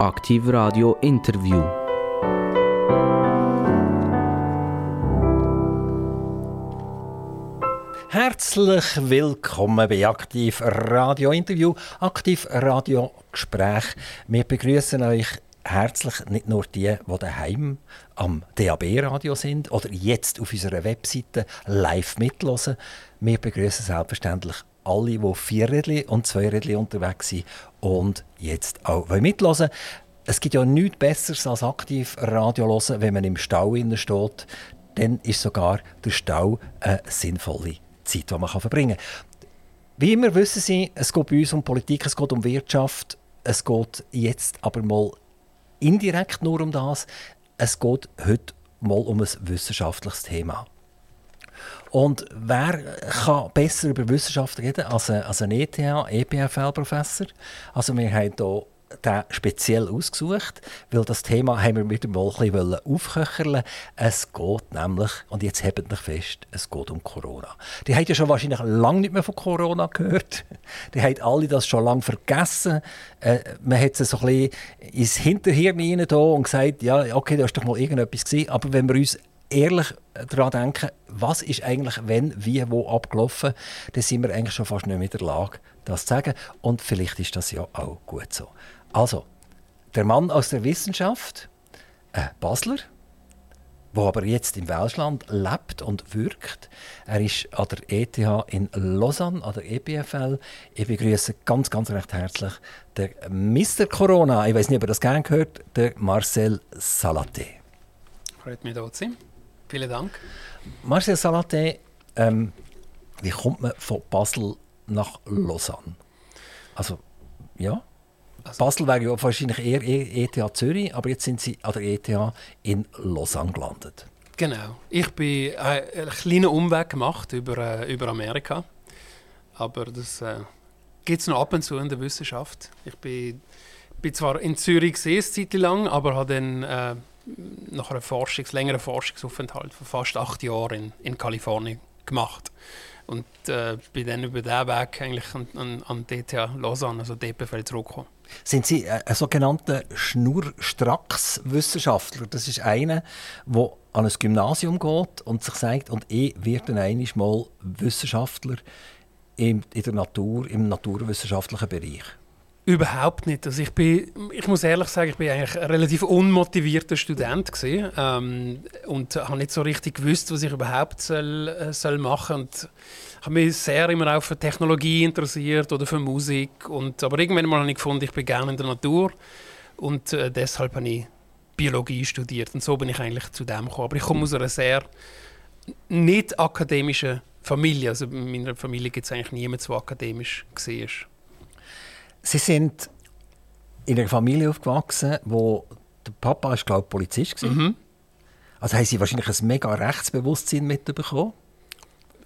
Aktiv Radio Interview. Herzlich willkommen bei Aktiv Radio Interview, Aktiv Radio Gespräch. Wir begrüßen euch herzlich nicht nur die, die daheim am DAB-Radio sind oder jetzt auf unserer Webseite live mitlosen. Wir begrüßen selbstverständlich alle, die Vierrädli und Zweirädli unterwegs sind und jetzt auch mitlosen Es gibt ja nichts Besseres als aktiv Radio hören, wenn man im Stau steht. Dann ist sogar der Stau eine sinnvolle Zeit, die man verbringen kann. Wie immer wissen Sie, es geht bei uns um Politik, es geht um Wirtschaft, es geht jetzt aber mal indirekt nur um das. Es geht heute mal um ein wissenschaftliches Thema. Und wer kann besser über Wissenschaft reden als ein, als ein ETH, EPFL-Professor? Also wir haben hier den speziell ausgesucht, weil das Thema haben wir wieder mal ein bisschen aufköcheln Es geht nämlich, und jetzt habt euch fest, es geht um Corona. Die haben ja schon wahrscheinlich lange nicht mehr von Corona gehört. Die haben alle das schon lange vergessen. Äh, man hat es so ein bisschen ins Hinterhirn rein und gesagt, ja, okay, da ist doch mal irgendetwas gewesen. Aber wenn wir uns ehrlich daran denken, was ist eigentlich, wenn, wie, wo abgelaufen, dann sind wir eigentlich schon fast nicht mehr in der Lage, das zu sagen. Und vielleicht ist das ja auch gut so. Also, der Mann aus der Wissenschaft, ein Basler, der aber jetzt im Welschland lebt und wirkt. Er ist an der ETH in Lausanne, an der EPFL. Ich begrüße ganz, ganz recht herzlich den Mr. Corona. Ich weiß nicht, ob ihr das gerne gehört, der Marcel Salaté. Freut mich, hier zu sein. Vielen Dank. Marcel Salaté, ähm, wie kommt man von Basel nach Lausanne? Also, ja. Also, Basel wäre ja wahrscheinlich eher ETH e Zürich, aber jetzt sind Sie an der ETH in Lausanne gelandet. Genau. Ich bin äh, einen kleinen Umweg gemacht über, äh, über Amerika. Aber das äh, gibt es noch ab und zu in der Wissenschaft. Ich bin, bin zwar in Zürich gesehen, eine Zeit lang, aber habe dann äh, nach einem Forschungs-, längeren Forschungsaufenthalt von fast acht Jahren in, in Kalifornien gemacht. Und äh, bin dann über diesen Weg eigentlich an, an, an DTH Lausanne, also DPFL, zurückgekommen. Sind Sie ein sogenannter Schnurstracks-Wissenschaftler? Das ist einer, der an ein Gymnasium geht und sich sagt, und ich werde einmal mal Wissenschaftler in der Natur, im naturwissenschaftlichen Bereich. Überhaupt nicht. Also ich, bin, ich muss ehrlich sagen, ich bin eigentlich ein relativ unmotivierter Student gewesen, ähm, und habe nicht so richtig gewusst, was ich überhaupt soll, äh, soll machen und habe mich sehr immer auch für Technologie interessiert oder für Musik und aber irgendwann mal habe ich gefunden, ich bin gerne in der Natur und äh, deshalb habe ich Biologie studiert und so bin ich eigentlich zu dem gekommen. Aber ich komme aus einer sehr nicht akademischen Familie. Also in meiner Familie gibt es eigentlich niemanden, der akademisch war. Sie sind in einer Familie aufgewachsen, wo der Papa ist, glaube ich, Polizist war. Mhm. Also haben Sie wahrscheinlich ein mega Rechtsbewusstsein mitbekommen?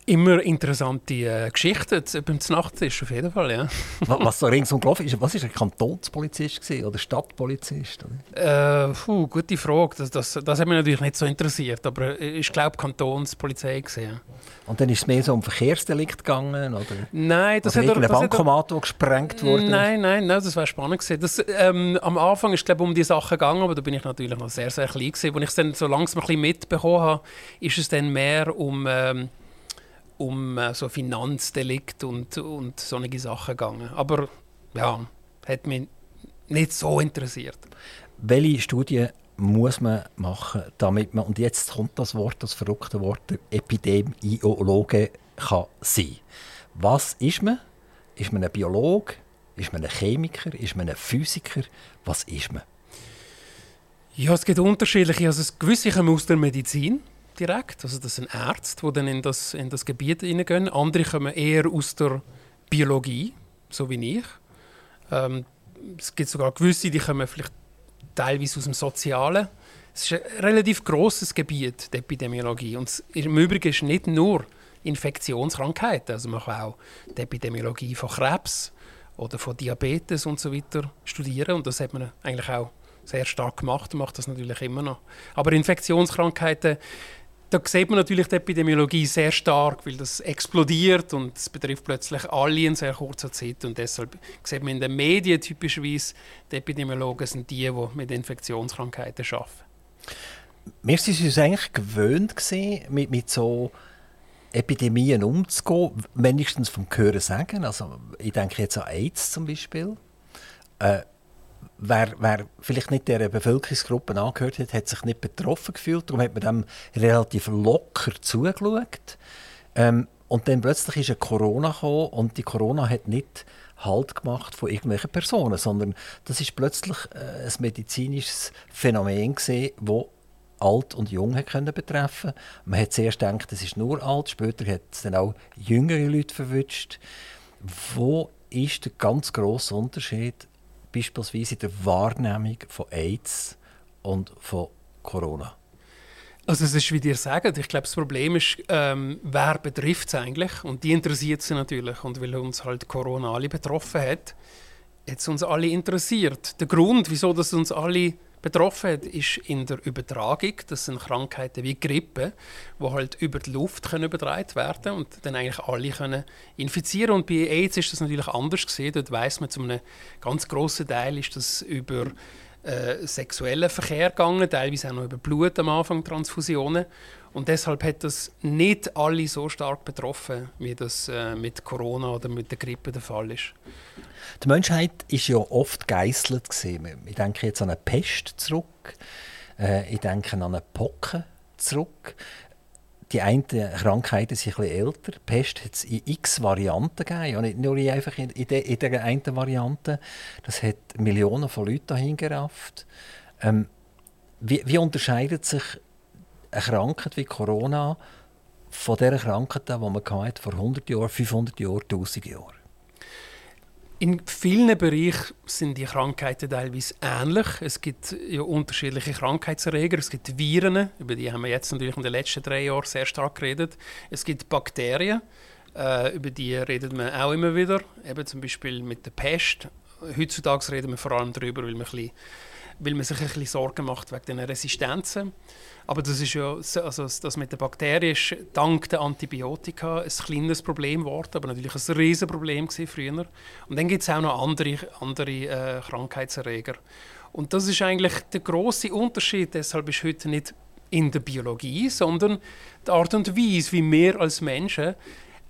Immer interessante äh, Geschichten beim Nachttisch, auf jeden Fall, ja. was, was so ringsum gelaufen ist, was war ein Kantonspolizist gewesen, oder Stadtpolizist? Oder? Äh, puh, gute Frage, das, das, das hat mich natürlich nicht so interessiert, aber ich glaube Kantonspolizei gesehen. Und dann ist es mehr so um Verkehrsdelikt gegangen, oder? Nein, das oder hat er... Bankomat, er, gesprengt wurde? Nein, nein, nein, das war spannend gewesen. Das, ähm, am Anfang ist es um die Sachen gegangen, aber da bin ich natürlich noch sehr, sehr klein gewesen. Als ich es dann so langsam ein bisschen mitbekommen habe, ist es dann mehr um... Ähm, um äh, so Finanzdelikt und, und solche Sachen gegangen. Aber ja, hat mich nicht so interessiert. Welche Studien muss man machen, damit man, und jetzt kommt das Wort, das verrückte Wort, der Epidemiologe kann sein. Was ist man? Ist man ein Biologe? Ist man ein Chemiker? Ist man ein Physiker? Was ist man? Ja, es gibt unterschiedliche. Also gewisse kommen aus der Medizin direkt. Also das sind Ärzte, die dann in das, in das Gebiet hineingehen. Andere kommen eher aus der Biologie, so wie ich. Ähm, es gibt sogar gewisse, die kommen vielleicht teilweise aus dem Sozialen. Es ist ein relativ großes Gebiet, die Epidemiologie. Und im Übrigen ist nicht nur Infektionskrankheiten. Also man kann auch die Epidemiologie von Krebs oder von Diabetes und so weiter studieren. Und das hat man eigentlich auch sehr stark gemacht macht das natürlich immer noch. Aber Infektionskrankheiten da sieht man natürlich die Epidemiologie sehr stark, weil das explodiert und es betrifft plötzlich alle in sehr kurzer Zeit. Und deshalb sieht man in den Medien typischerweise, die Epidemiologen sind die, die mit Infektionskrankheiten arbeiten. Wir sind uns eigentlich gewöhnt gewesen, mit, mit so Epidemien umzugehen, wenigstens vom Hören sagen. Also ich denke jetzt an AIDS zum Beispiel. Äh, wer, wer vielleicht nicht der Bevölkerungsgruppe angehört hat, hat sich nicht betroffen gefühlt. Darum hat man dem relativ locker zugeschaut. Ähm, und dann plötzlich ist ein Corona gekommen und die Corona hat nicht Halt gemacht von irgendwelchen Personen, sondern das ist plötzlich äh, ein medizinisches Phänomen gesehen, wo alt und jung können betreffen. Man hat zuerst gedacht, es ist nur alt, später hat es dann auch jüngere Leute verwünscht. Wo ist der ganz grosse Unterschied beispielsweise in der Wahrnehmung von AIDS und von Corona? Also es ist, wie dir sagt, ich glaube, das Problem ist, ähm, wer betrifft es eigentlich? Und die interessiert sie natürlich. Und weil uns halt Corona alle betroffen hat, hat es uns alle interessiert. Der Grund, wieso das uns alle betroffen hat, ist in der Übertragung. Das sind Krankheiten wie Grippe, die halt über die Luft können übertragen werden und dann eigentlich alle können infizieren. Und bei AIDS ist das natürlich anders gesehen. Dort weiß man, zu einem ganz grossen Teil ist das über äh, sexuellen Verkehr gegangen, teilweise auch noch über Blut am Anfang, Transfusionen. Und deshalb hat das nicht alle so stark betroffen, wie das äh, mit Corona oder mit der Grippe der Fall ist. Die Menschheit ist ja oft geißelt Ich denke jetzt an eine Pest zurück. Äh, ich denke an eine Pocken zurück. Die einen Krankheiten sind etwas älter. Die Pest hat es in x Varianten gegeben. Ja, nicht nur einfach in, in, in der einen Variante. Das hat Millionen von Leuten dahin gerafft. Ähm, wie, wie unterscheidet sich eine Krankheit wie Corona von der Krankheit, die man vor 100 Jahren, 500 Jahren, 1000 Jahren? In vielen Bereichen sind die Krankheiten teilweise ähnlich. Es gibt ja unterschiedliche Krankheitserreger. Es gibt Viren, über die haben wir jetzt natürlich in den letzten drei Jahren sehr stark geredet. Es gibt Bakterien, äh, über die redet man auch immer wieder. Eben zum Beispiel mit der Pest. Heutzutage reden wir vor allem darüber, weil man, ein bisschen, weil man sich ein bisschen Sorgen macht wegen den Resistenzen. Aber das ist ja, also das mit den Bakterien ist dank der Antibiotika ein kleines Problem geworden, aber natürlich ein riesiges Problem früher. Und dann gibt es auch noch andere, andere äh, Krankheitserreger. Und das ist eigentlich der große Unterschied. Deshalb ist heute nicht in der Biologie, sondern die Art und Weise, wie wir als Menschen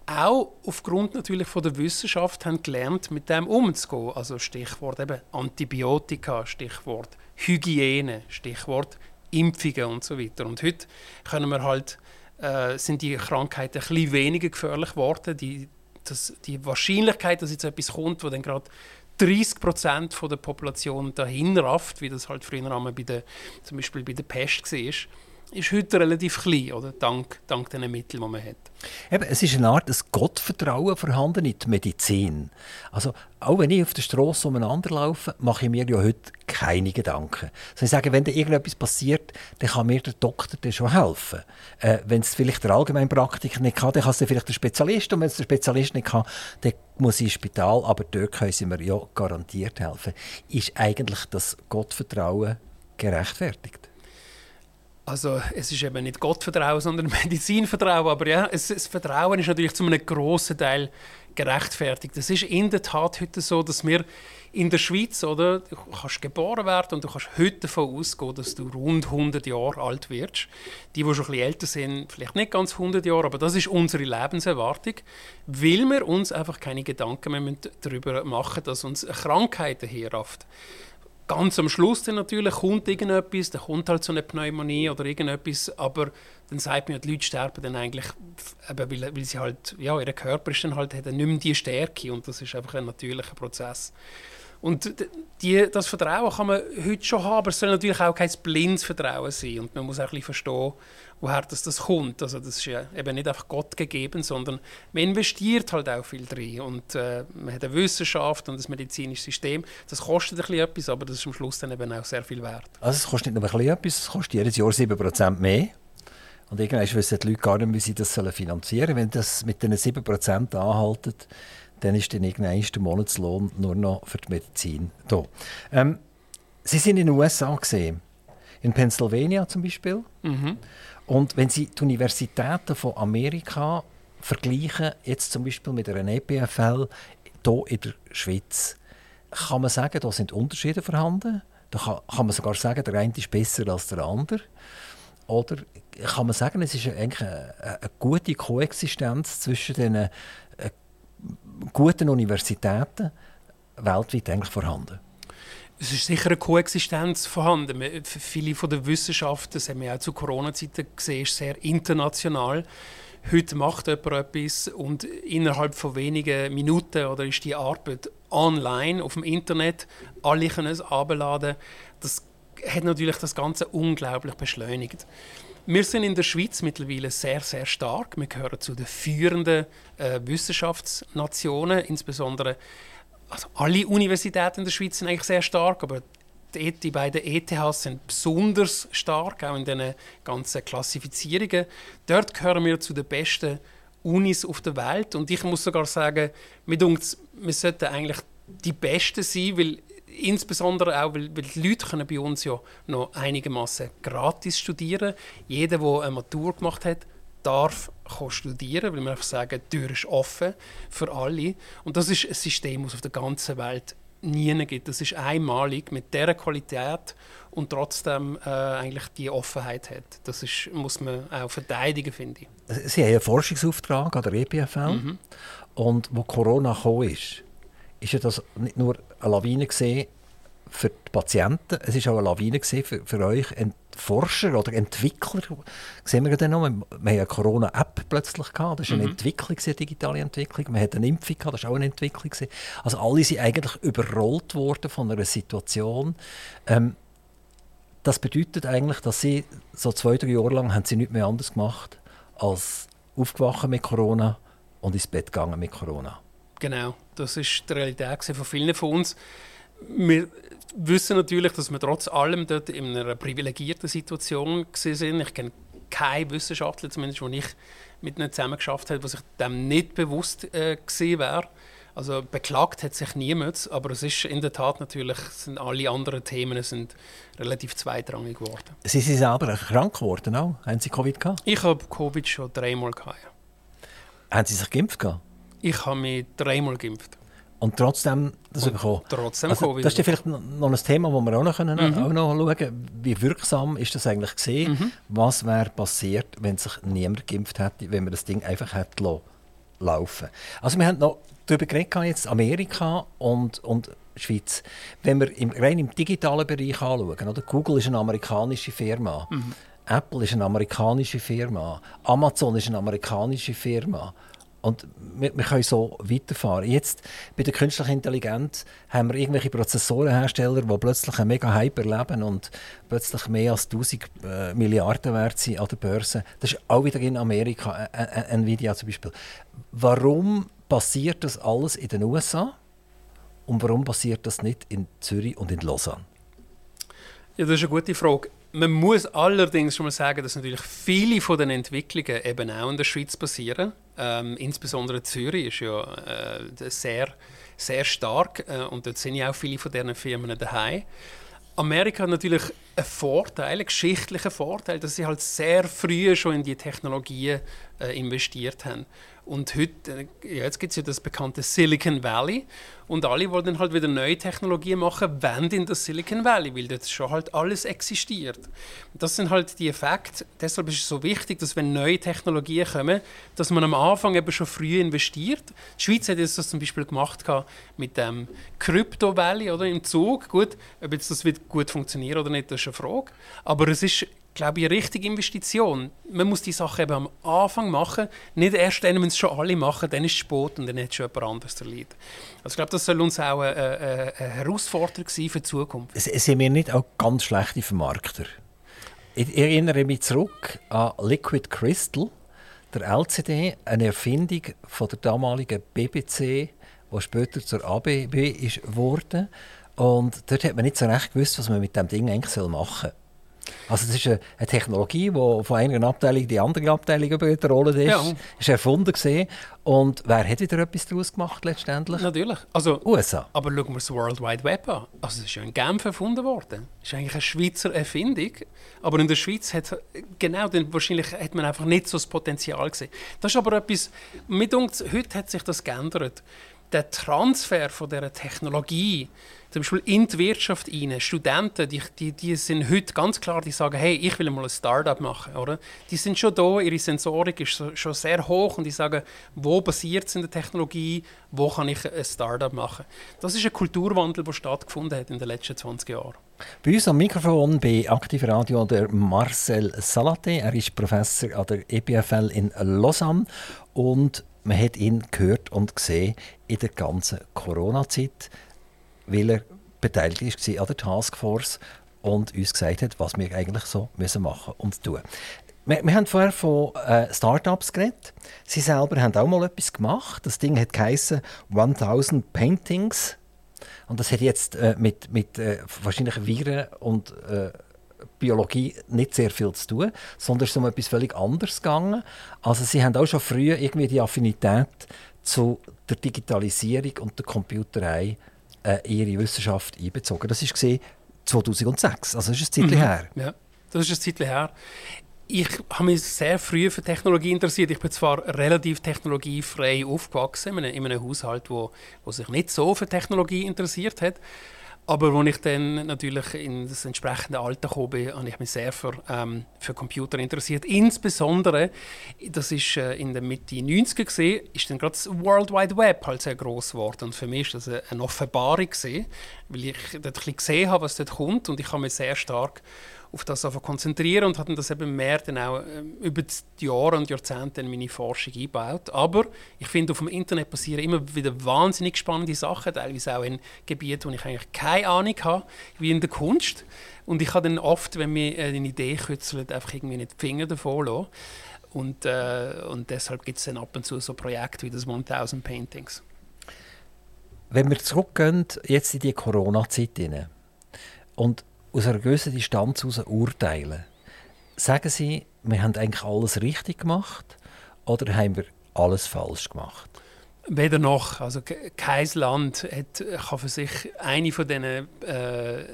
auch aufgrund natürlich von der Wissenschaft haben gelernt, mit dem umzugehen. Also Stichwort eben Antibiotika, Stichwort Hygiene, Stichwort Impfungen und so weiter. Und heute können wir halt, äh, sind die Krankheiten ein bisschen weniger gefährlich geworden. Die, das, die Wahrscheinlichkeit, dass jetzt etwas kommt, wo dann gerade 30 Prozent der Population dahin rafft, wie das halt früher einmal bei der, zum Beispiel bei der Pest war, ist heute relativ klein, oder? Dank, dank den Mitteln, die man hat. Eben, es ist eine Art ein Gottvertrauen vorhanden in die Medizin. Also, auch wenn ich auf der Straße umeinander laufe, mache ich mir ja heute keine Gedanken. Also ich sage, wenn da irgendetwas passiert, dann kann mir der Doktor dann schon helfen. Äh, wenn es vielleicht der Allgemeinpraktiker nicht kann, dann kann es vielleicht der Spezialist. Und wenn es der Spezialist nicht kann, dann muss ich ins Spital. Aber dort können sie mir ja garantiert helfen. Ist eigentlich das Gottvertrauen gerechtfertigt? Also es ist eben nicht Gottvertrauen, sondern Medizinvertrauen. Aber ja, es, das Vertrauen ist natürlich zu einem grossen Teil gerechtfertigt. Es ist in der Tat heute so, dass wir in der Schweiz, oder, du kannst geboren werden und du kannst heute davon ausgehen, dass du rund 100 Jahre alt wirst. Die, die schon ein bisschen älter sind, vielleicht nicht ganz 100 Jahre, aber das ist unsere Lebenserwartung, weil wir uns einfach keine Gedanken mehr darüber machen, dass uns Krankheiten herrafft ganz am Schluss dann natürlich kommt irgendetwas, dann kommt halt so eine Pneumonie oder irgendetwas, aber dann sagt man ja, die Leute sterben dann eigentlich, eben weil, weil sie halt, ja, ihr Körper ist dann halt, hat dann nicht mehr die Stärke und das ist einfach ein natürlicher Prozess. Und die, das Vertrauen kann man heute schon haben, aber es soll natürlich auch kein blindes Vertrauen sein. Und man muss auch ein bisschen verstehen, woher das, das kommt. Also das ist ja eben nicht einfach Gott gegeben, sondern man investiert halt auch viel drin. Und äh, man hat eine Wissenschaft und ein medizinisches System. Das kostet ein bisschen etwas, aber das ist am Schluss dann eben auch sehr viel wert. Also es kostet nicht nur ein bisschen etwas, es kostet jedes Jahr 7% mehr. Und irgendwann wissen die Leute gar nicht, wie sie das finanzieren sollen. Wenn das mit den 7% anhaltet, dann ist dann irgendwann der Monatslohn nur noch für die Medizin da. Ähm, Sie sind in den USA gesehen. in Pennsylvania zum Beispiel. Mhm. Und wenn Sie die Universitäten von Amerika vergleichen, jetzt zum Beispiel mit einer EPFL hier in der Schweiz, kann man sagen, da sind Unterschiede vorhanden. Da kann, kann man sogar sagen, der eine ist besser als der andere. Oder kann man sagen, es ist eigentlich eine, eine gute Koexistenz zwischen den äh, guten Universitäten weltweit eigentlich vorhanden? Es ist sicher eine Koexistenz vorhanden. Viele von den Wissenschaften, das haben wir auch zu Corona-Zeiten gesehen, ist sehr international. Heute macht jemand etwas und innerhalb von wenigen Minuten oder ist die Arbeit online auf dem Internet. Alle können es abladen. Das hat natürlich das Ganze unglaublich beschleunigt. Wir sind in der Schweiz mittlerweile sehr, sehr stark. Wir gehören zu den führenden äh, Wissenschaftsnationen, insbesondere also alle Universitäten in der Schweiz sind eigentlich sehr stark, aber die, die beiden ETHs sind besonders stark, auch in den ganzen Klassifizierungen. Dort gehören wir zu den besten Unis auf der Welt und ich muss sogar sagen, mit uns, wir sollten eigentlich die Besten sein, weil insbesondere auch, weil, weil die Leute können bei uns ja noch einigermaßen gratis studieren. Jeder, der eine Matur gemacht hat, darf studieren, weil wir einfach sagen, die Tür ist offen für alle. Und das ist ein System, das es auf der ganzen Welt nie gibt. Das ist einmalig mit dieser Qualität und trotzdem äh, eigentlich die Offenheit hat. Das ist, muss man auch verteidigen, finde ich. Sie haben einen Forschungsauftrag an der EPFL mhm. und wo Corona gekommen ist, ist ja das nicht nur eine Lawine gesehen für die Patienten, es ist auch eine Lawine für, für euch Forscher oder Entwickler. Sehen wir dann noch, wir haben eine Corona-App plötzlich gehabt, das war eine mhm. Entwicklung, eine digitale Entwicklung. Wir hatten eine Impfung gehabt, das war auch eine Entwicklung. Also alle sind eigentlich überrollt worden von einer Situation. Ähm, das bedeutet eigentlich, dass sie so zwei, drei Jahre lang haben sie nichts mehr anders gemacht als aufgewacht mit Corona und ins Bett gegangen mit Corona. Genau, das ist die Realität von vielen von uns. Wir wissen natürlich, dass wir trotz allem dort in einer privilegierten Situation sind. Ich kenne keinen Wissenschaftler, zumindest, wo ich mit ihnen zusammen geschafft habe, was sich dem nicht bewusst äh, gesehen wäre. Also beklagt hat sich niemand, aber es ist in der Tat natürlich, sind alle anderen Themen sind relativ zweitrangig geworden. Sie sind selber krank geworden auch? Haben Sie Covid gehabt? Ich habe Covid schon dreimal gehabt. Ja. Haben Sie sich geimpft gehabt? Ich habe mich dreimal geimpft. Und trotzdem das und bekommen. Trotzdem also, Das ist ja vielleicht noch ein Thema, das wir auch noch, können, mhm. auch noch schauen können. Wie wirksam ist das eigentlich gesehen? Mhm. Was wäre passiert, wenn sich niemand geimpft hätte, wenn man das Ding einfach hätte laufen Also wir haben noch darüber geredet, jetzt Amerika und, und Schweiz. Wenn wir im, rein im digitalen Bereich anschauen, oder? Google ist eine amerikanische Firma. Mhm. Apple ist eine amerikanische Firma. Amazon ist eine amerikanische Firma. Und wir, wir, können so weiterfahren. Jetzt bei der künstlichen Intelligenz haben wir irgendwelche Prozessorenhersteller, die plötzlich einen mega Hype erleben und plötzlich mehr als 1000 äh, Milliarden wert sind an der Börse. Das ist auch wieder in Amerika, äh, Nvidia zum Beispiel. Warum passiert das alles in den USA und warum passiert das nicht in Zürich und in Lausanne? Ja, das ist eine gute Frage. Man muss allerdings schon mal sagen, dass natürlich viele von den Entwicklungen eben auch in der Schweiz passieren. Ähm, insbesondere Zürich ist ja äh, sehr, sehr stark äh, und dort sind ja auch viele von diesen Firmen daheim. Amerika hat natürlich einen Vorteil, einen geschichtlichen Vorteil, dass sie halt sehr früh schon in die Technologien äh, investiert haben. Und heute, äh, ja, jetzt gibt es ja das bekannte Silicon Valley. Und alle wollen dann halt wieder neue Technologien machen, wenn in das Silicon Valley, weil dort schon halt alles existiert. Das sind halt die Effekte. Deshalb ist es so wichtig, dass wenn neue Technologien kommen, dass man am Anfang eben schon früh investiert. Die Schweiz hat das zum Beispiel gemacht mit dem Crypto Valley oder im Zug. Gut, ob jetzt das wird gut funktionieren oder nicht, das ist eine Frage. Aber es ist glaube ich, richtige Investition. Man muss die Sache eben am Anfang machen, nicht erst dann, wenn es schon alle machen, dann ist es spät und dann hat schon jemand anderes erlebt. Also ich glaube, das soll uns auch eine, eine, eine Herausforderung sein für die Zukunft. Sind wir nicht auch ganz schlechte Vermarkter? Ich erinnere mich zurück an Liquid Crystal, der LCD, eine Erfindung von der damaligen BBC, die später zur ABB wurde. Und dort hat man nicht so recht gewusst, was man mit dem Ding eigentlich machen soll. Also es ist eine, eine Technologie, die von einer Abteilung in die andere Abteilung überrollt ist. Ja. ist erfunden gesehen. Und wer hat wieder etwas daraus gemacht letztendlich? Natürlich. Also, USA. aber schauen wir das World Wide Web an. Also, es ist ja in Genf erfunden worden. Es ist eigentlich eine Schweizer Erfindung. Aber in der Schweiz hat genau, dann wahrscheinlich hat man einfach nicht so das Potenzial gesehen. Das ist aber etwas, mit uns, heute hat sich das geändert. Der Transfer von dieser Technologie, zum Beispiel in die Wirtschaft rein, Studenten, die, die, die sind heute ganz klar, die sagen, hey, ich will mal ein Startup machen, oder? Die sind schon da, ihre Sensorik ist so, schon sehr hoch und die sagen, wo basiert es in der Technologie, wo kann ich ein Startup machen? Das ist ein Kulturwandel, der stattgefunden hat in den letzten 20 Jahren. Bei uns am Mikrofon bei Aktiv Radio der Marcel Salate. Er ist Professor an der EPFL in Lausanne und man hat ihn gehört und gesehen in der ganzen Corona-Zeit, weil er beteiligt war an der Taskforce und uns gesagt hat, was wir eigentlich so müssen machen und tun. Wir, wir haben vorher von äh, Startups geredet. Sie selber haben auch mal etwas gemacht. Das Ding hat geheißen 1000 Paintings. Und das hat jetzt äh, mit, mit äh, wahrscheinlich Viren und äh, Biologie nicht sehr viel zu tun, sondern es ist um etwas völlig anderes gegangen. Also sie haben auch schon früh irgendwie die Affinität zu der Digitalisierung und der Computerei äh, ihre Wissenschaft einbezogen. Das war 2006, also das ist ein Zeit her. Ja, das ist ein Zeit her. Ich habe mich sehr früh für Technologie interessiert. Ich bin zwar relativ technologiefrei aufgewachsen, in einem, in einem Haushalt, wo, wo sich nicht so für Technologie interessiert hat. Aber als ich dann natürlich in das entsprechende Alter gekommen bin, habe ich mich sehr für, ähm, für Computer interessiert. Insbesondere, das ist äh, in der Mitte 90er gesehen, ist dann gerade das World Wide Web halt sehr groß geworden. Und für mich ist das eine, eine Offenbarung gesehen, weil ich dort ein bisschen gesehen habe, was dort kommt, und ich habe mich sehr stark auf das konzentrieren und habe das eben mehr dann auch ähm, über die Jahre und Jahrzehnte in meine Forschung eingebaut. Aber ich finde, auf dem Internet passieren immer wieder wahnsinnig spannende Sachen, teilweise auch in Gebieten, wo ich eigentlich keine Ahnung habe, wie in der Kunst. Und ich habe dann oft, wenn mir eine Idee kützelt, einfach irgendwie nicht die Finger davon lassen. Und, äh, und deshalb gibt es dann ab und zu so Projekte wie das 1000 Paintings. Wenn wir zurückgehen, jetzt in die Corona-Zeit und aus einer gewissen Distanz heraus urteilen, sagen Sie, wir haben eigentlich alles richtig gemacht oder haben wir alles falsch gemacht? Weder noch. Also kein Land hat, kann für sich eine von diesen äh,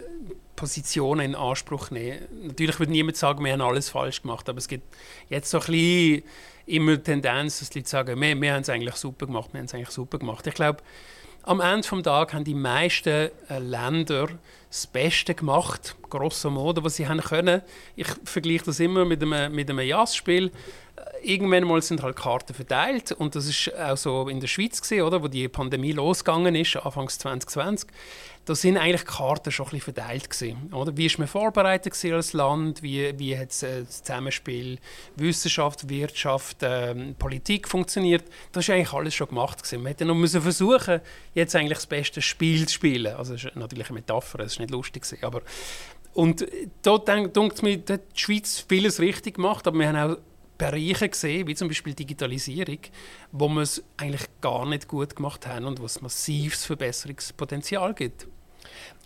Positionen in Anspruch nehmen. Natürlich wird niemand sagen, wir haben alles falsch gemacht, aber es gibt jetzt so ein bisschen immer die Tendenz, dass die Leute sagen, wir, wir haben es eigentlich super gemacht, wir haben es eigentlich super gemacht. Ich glaube, am Ende des Tages haben die meisten äh, Länder das Beste gemacht, grosso modo, was sie haben können. Ich vergleiche das immer mit einem, mit einem Jazzspiel. Äh, irgendwann mal sind halt Karten verteilt und das ist auch so in der Schweiz gewesen, oder, wo die Pandemie losgegangen ist, Anfangs 2020 da sind eigentlich die Karten schon ein bisschen verteilt gewesen, oder? Wie ist man vorbereitet als Land? Wie, wie hat äh, das Zusammenspiel Wissenschaft, Wirtschaft, ähm, Politik funktioniert? Das ist eigentlich alles schon gemacht gewesen. Man hätte noch müssen versuchen, jetzt eigentlich das beste Spiel zu spielen. Also das ist natürlich eine Metapher, das ist nicht lustig gewesen, aber und da denkt mir, hat die Schweiz vieles richtig gemacht, aber wir haben auch Bereiche gesehen, wie zum Beispiel Digitalisierung, wo wir es eigentlich gar nicht gut gemacht haben und wo es massives Verbesserungspotenzial gibt.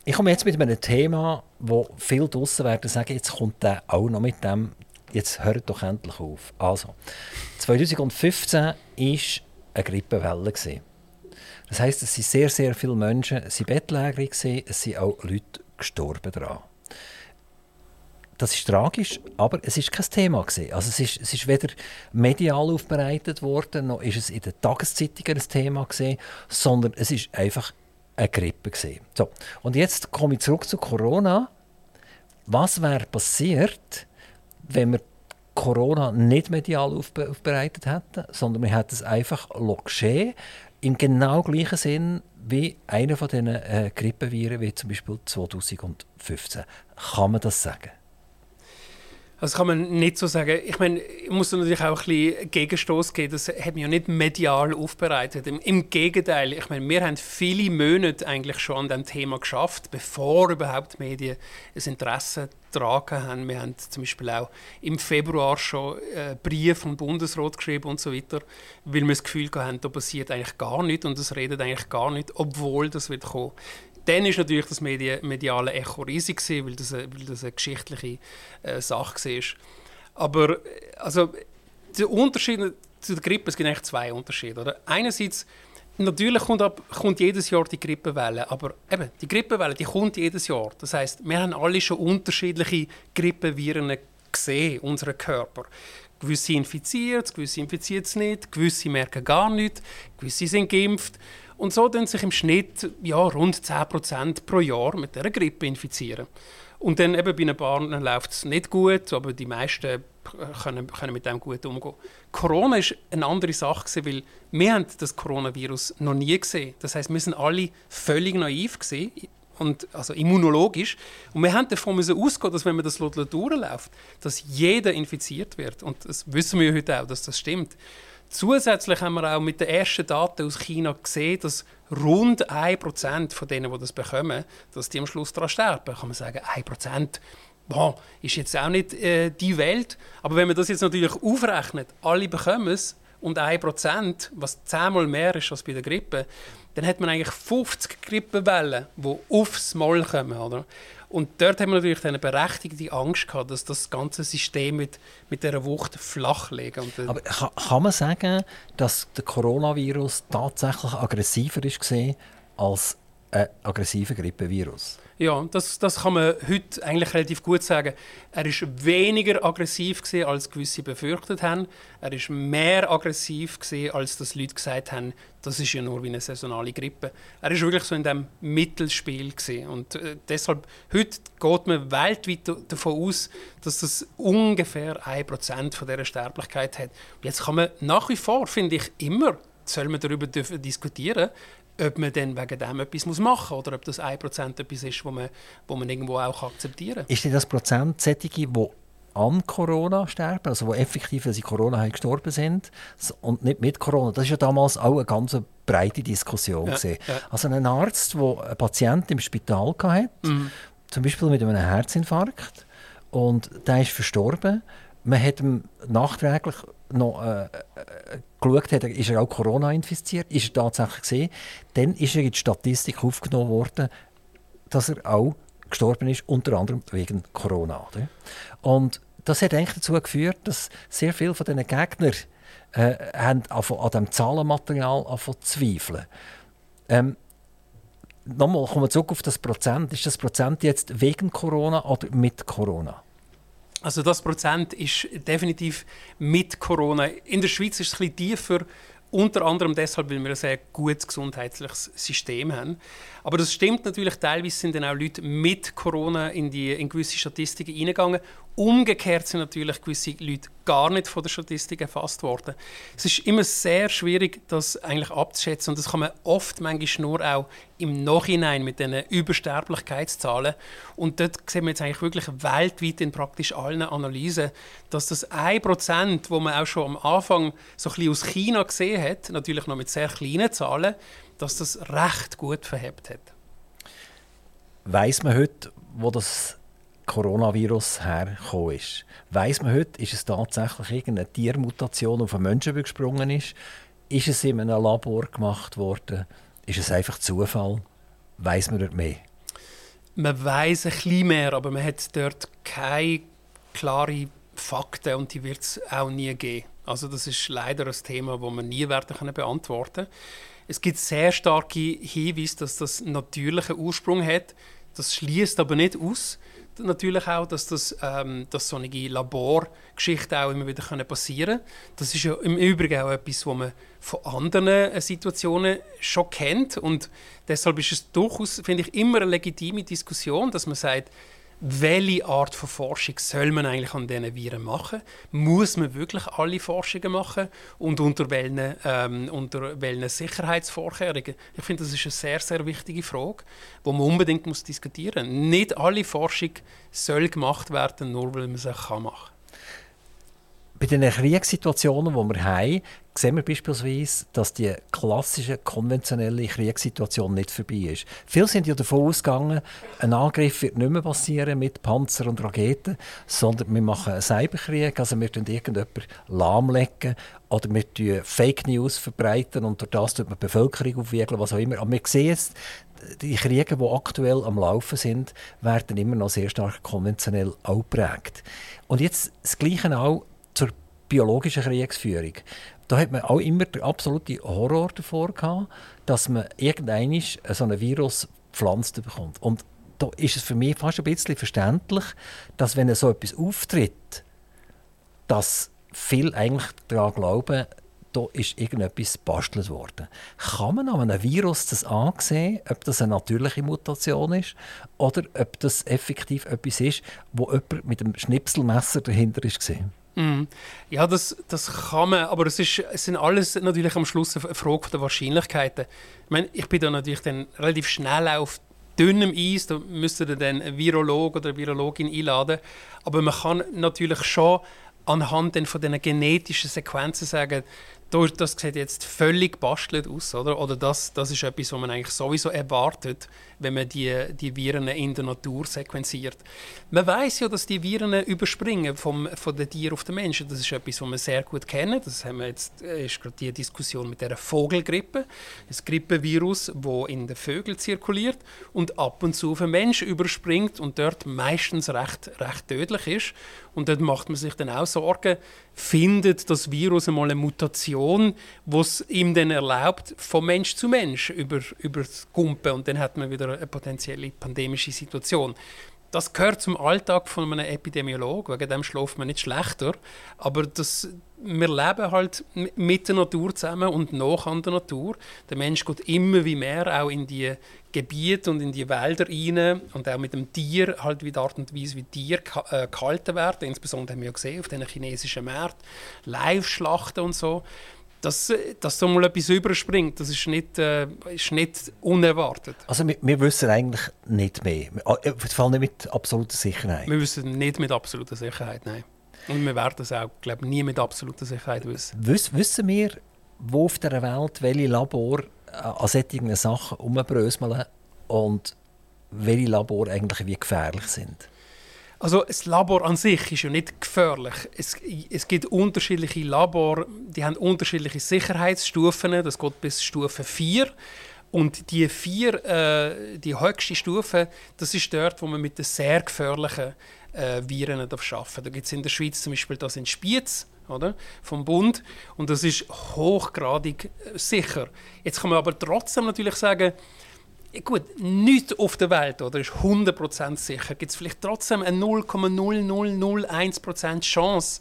Ich komme jetzt mit einem Thema, wo viele draussen werden sagen, jetzt kommt der auch noch mit dem, jetzt hört doch endlich auf. Also, 2015 war eine Grippewelle. Das heisst, es sind sehr, sehr viele Menschen es sind Bettläger, es sind auch Leute gestorben daran. Das ist tragisch, aber es ist kein Thema gewesen. Also es ist, es ist weder medial aufbereitet worden, noch ist es in den Tageszeitungen ein Thema gewesen, sondern es ist einfach eine Grippe gewesen. So und jetzt komme ich zurück zu Corona. Was wäre passiert, wenn wir Corona nicht medial aufbe aufbereitet hätten, sondern wir hätten es einfach geschehen, im genau gleichen Sinn wie einer von diesen äh, Grippeviren, wie zum Beispiel 2015. Kann man das sagen? Das kann man nicht so sagen. Ich meine, ich muss natürlich auch ein bisschen Gegenstoß geben. Das hat man ja nicht medial aufbereitet. Im, Im, Gegenteil, ich meine, wir haben viele Monate eigentlich schon an diesem Thema geschafft, bevor überhaupt die Medien ein Interesse daran haben. Wir haben zum Beispiel auch im Februar schon äh, Briefe vom Bundesrat geschrieben und so weiter, weil wir das Gefühl hatten, da passiert eigentlich gar nichts und es redet eigentlich gar nicht, obwohl das wird kommen dann ist natürlich das Medi mediale Echo riesig gewesen, weil das, eine, weil das eine geschichtliche äh, Sache war. Aber äh, also, der Unterschied zu der Grippe, es gibt eigentlich zwei Unterschiede. Oder? Einerseits Natürlich kommt, ab, kommt, jedes Jahr die Grippewelle, aber eben, die Grippewelle die kommt jedes Jahr. Das heißt, wir haben alle schon unterschiedliche Grippeviren gesehen, unseren Körper. Gewisse infiziert, gewisse infiziert es nicht, gewisse merken gar nichts, gewisse sind geimpft. Und so tun sich im Schnitt ja, rund 10% pro Jahr mit dieser Grippe infizieren. Und dann eben bei ein paar läuft es nicht gut, aber die meisten können, können mit dem gut umgehen. Corona ist eine andere Sache, weil wir haben das Coronavirus noch nie gesehen. Das heißt, wir sind alle völlig naiv gesehen und also immunologisch und wir haben davon müssen ausgehen, dass wenn man das durchläuft, dass jeder infiziert wird und das wissen wir heute auch, dass das stimmt. Zusätzlich haben wir auch mit den ersten Daten aus China gesehen, dass rund 1% von denen, die das bekommen, dass die am Schluss daran sterben. Kann man sagen, 1% boah, ist jetzt auch nicht äh, die Welt. Aber wenn man das jetzt natürlich aufrechnet, alle bekommen es und 1%, was zehnmal mehr ist als bei der Grippe, dann hat man eigentlich 50 Grippewellen, die aufs Mal kommen. Oder? Und dort haben wir natürlich eine berechtigte Angst gehabt, dass das ganze System mit, mit dieser Wucht flach liegt. Aber kann, kann man sagen, dass der Coronavirus tatsächlich aggressiver ist als ein aggressiver Grippevirus? Ja, das, das kann man heute eigentlich relativ gut sagen. Er ist weniger aggressiv gewesen, als gewisse befürchtet haben. Er ist mehr aggressiv gewesen, als das Leute gesagt haben, das ist ja nur wie eine saisonale Grippe. Er ist wirklich so in dem Mittelspiel gewesen. und äh, deshalb heute geht man weltweit davon aus, dass das ungefähr 1% von dieser Sterblichkeit hat. Und jetzt kann man nach wie vor, finde ich, immer soll man darüber diskutieren, ob man dann wegen dem etwas machen muss oder ob das 1% etwas ist, wo man, wo man irgendwo auch akzeptieren kann. Ist denn das Prozent solche, die an Corona sterben, also die effektiv, weil sie Corona haben, gestorben sind und nicht mit Corona. Das war ja damals auch eine ganz breite Diskussion. Ja, ja. Also ein Arzt, der einen Patienten im Spital hatte, mhm. zum Beispiel mit einem Herzinfarkt, und der ist verstorben. Man hat ihm nachträglich noch äh, äh, geschaut hat, ist er auch Corona infiziert, ist er tatsächlich gesehen, dann ist er in die Statistik aufgenommen worden, dass er auch gestorben ist, unter anderem wegen Corona. Oder? Und das hat eigentlich dazu geführt, dass sehr viele von diesen Gegnern äh, an dem Zahlenmaterial zweifeln. Ähm, Nochmal, kommen wir zurück auf das Prozent. Ist das Prozent jetzt wegen Corona oder mit Corona? Also das Prozent ist definitiv mit Corona. In der Schweiz ist es ein bisschen tiefer, unter anderem deshalb, weil wir ein sehr gutes gesundheitliches System haben. Aber das stimmt natürlich, teilweise sind dann auch Leute mit Corona in, die, in gewisse Statistiken eingegangen Umgekehrt sind natürlich gewisse Leute gar nicht von der Statistik erfasst worden. Es ist immer sehr schwierig, das eigentlich abzuschätzen und das kann man oft manchmal nur auch im Nachhinein mit diesen Übersterblichkeitszahlen. Und dort sehen wir jetzt eigentlich wirklich weltweit in praktisch allen Analysen, dass das 1%, wo man auch schon am Anfang so ein bisschen aus China gesehen hat, natürlich noch mit sehr kleinen Zahlen, dass das recht gut verhebt hat. Weiß man heute, wo das Coronavirus hergekommen ist. Weiss man heute, ist es tatsächlich irgendeine Tiermutation auf einen Menschen gesprungen ist? Ist es in einem Labor gemacht worden? Ist es einfach Zufall? Weiss man dort mehr? Man weiß ein bisschen mehr, aber man hat dort keine klaren Fakten und die wird es auch nie geben. Also das ist leider ein Thema, das man nie werden können beantworten Es gibt sehr starke Hinweise, dass das natürlichen Ursprung hat. Das schließt aber nicht aus, natürlich auch, dass, das, ähm, dass solche Laborgeschichten auch immer wieder passieren können. Das ist ja im Übrigen auch etwas, was man von anderen äh, Situationen schon kennt. Und deshalb ist es durchaus, finde ich, immer eine legitime Diskussion, dass man sagt, welche Art von Forschung soll man eigentlich an diesen Viren machen? Muss man wirklich alle Forschungen machen? Und unter welchen, ähm, unter welchen Sicherheitsvorkehrungen? Ich finde, das ist eine sehr, sehr wichtige Frage, die man unbedingt muss diskutieren muss. Nicht alle Forschung soll gemacht werden, nur weil man sie machen kann. Bei den Kriegssituationen, die wir haben, sehen wir beispielsweise, dass die klassische konventionelle Kriegssituation nicht vorbei ist. Viele sind ja davon ausgegangen, ein Angriff wird nicht mehr passieren mit Panzer und Raketen, sondern wir machen einen Cyberkrieg, also wir tun irgendjemanden lahmlegen oder wir tun Fake News verbreiten und durch das tut man die Bevölkerung aufwiegeln, was auch immer. Aber wir sehen jetzt, die Kriege, die aktuell am Laufen sind, werden immer noch sehr stark konventionell auch geprägt. Und jetzt das Gleiche auch zur biologischen Kriegsführung. Da hat man auch immer den absoluten Horror davor gehabt, dass man irgendwann so ein Virus pflanzt bekommt. Und da ist es für mich fast ein bisschen verständlich, dass wenn so etwas auftritt, dass viele eigentlich daran glauben, da ist irgendetwas gebastelt worden. Kann man an einem Virus das ansehen, ob das eine natürliche Mutation ist oder ob das effektiv etwas ist, wo jemand mit einem Schnipselmesser dahinter gesehen? Mm. Ja, das, das kann man, aber es, ist, es sind alles natürlich am Schluss eine Frage der Wahrscheinlichkeiten. Ich, meine, ich bin da natürlich dann relativ schnell auf dünnem Eis, da müsste dann einen Virolog oder eine Virologin einladen, aber man kann natürlich schon anhand von den genetischen Sequenzen sagen, das sieht jetzt völlig bastelt aus, oder? Oder das, das ist etwas, was man eigentlich sowieso erwartet, wenn man die, die Viren in der Natur sequenziert. Man weiß ja, dass die Viren überspringen vom, von den Tieren auf den Menschen. Das ist etwas, was wir sehr gut kennen. Das haben wir jetzt, äh, ist gerade die Diskussion mit der Vogelgrippe. Das Grippevirus, wo in den Vögeln zirkuliert und ab und zu auf den Menschen überspringt und dort meistens recht, recht tödlich ist. Und dort macht man sich dann auch Sorgen, findet das Virus einmal eine Mutation, die es ihm dann erlaubt, von Mensch zu Mensch über, über das Kumpen. Und dann hat man wieder eine potenzielle pandemische Situation. Das gehört zum Alltag von einem Epidemiologen, wegen dem schläft man nicht schlechter. Aber das, wir leben halt mit der Natur zusammen und nach an der Natur. Der Mensch geht immer wie mehr auch in die Gebiete und in die Wälder rein und auch mit dem Tier, halt wie die Art und Weise, wie Tiere äh, gehalten werden. Insbesondere haben wir ja gesehen auf den chinesischen Märkten, Live-Schlachten und so dass, dass so mal etwas überspringt, das ist nicht, äh, ist nicht unerwartet. Also wir, wir, wissen eigentlich nicht mehr, äh, vor allem nicht mit absoluter Sicherheit. Wir wissen nicht mit absoluter Sicherheit, nein. Und wir werden es auch, glaube nie mit absoluter Sicherheit wissen. Wiss, wissen wir, wo auf der Welt welche Labor äh, an solchen Sachen umbröseln und welche Labor eigentlich wie gefährlich sind? Also das Labor an sich ist ja nicht gefährlich. Es, es gibt unterschiedliche Labor, die haben unterschiedliche Sicherheitsstufen. Das geht bis Stufe 4. Und die vier, äh, die höchste Stufe, das ist dort, wo man mit den sehr gefährlichen äh, Viren arbeiten darf. Da gibt es in der Schweiz zum Beispiel das in Spiez, oder? vom Bund. Und das ist hochgradig äh, sicher. Jetzt kann man aber trotzdem natürlich sagen, gut, nichts auf der Welt oder, ist 100% sicher. Gibt es vielleicht trotzdem eine 0,0001% Chance,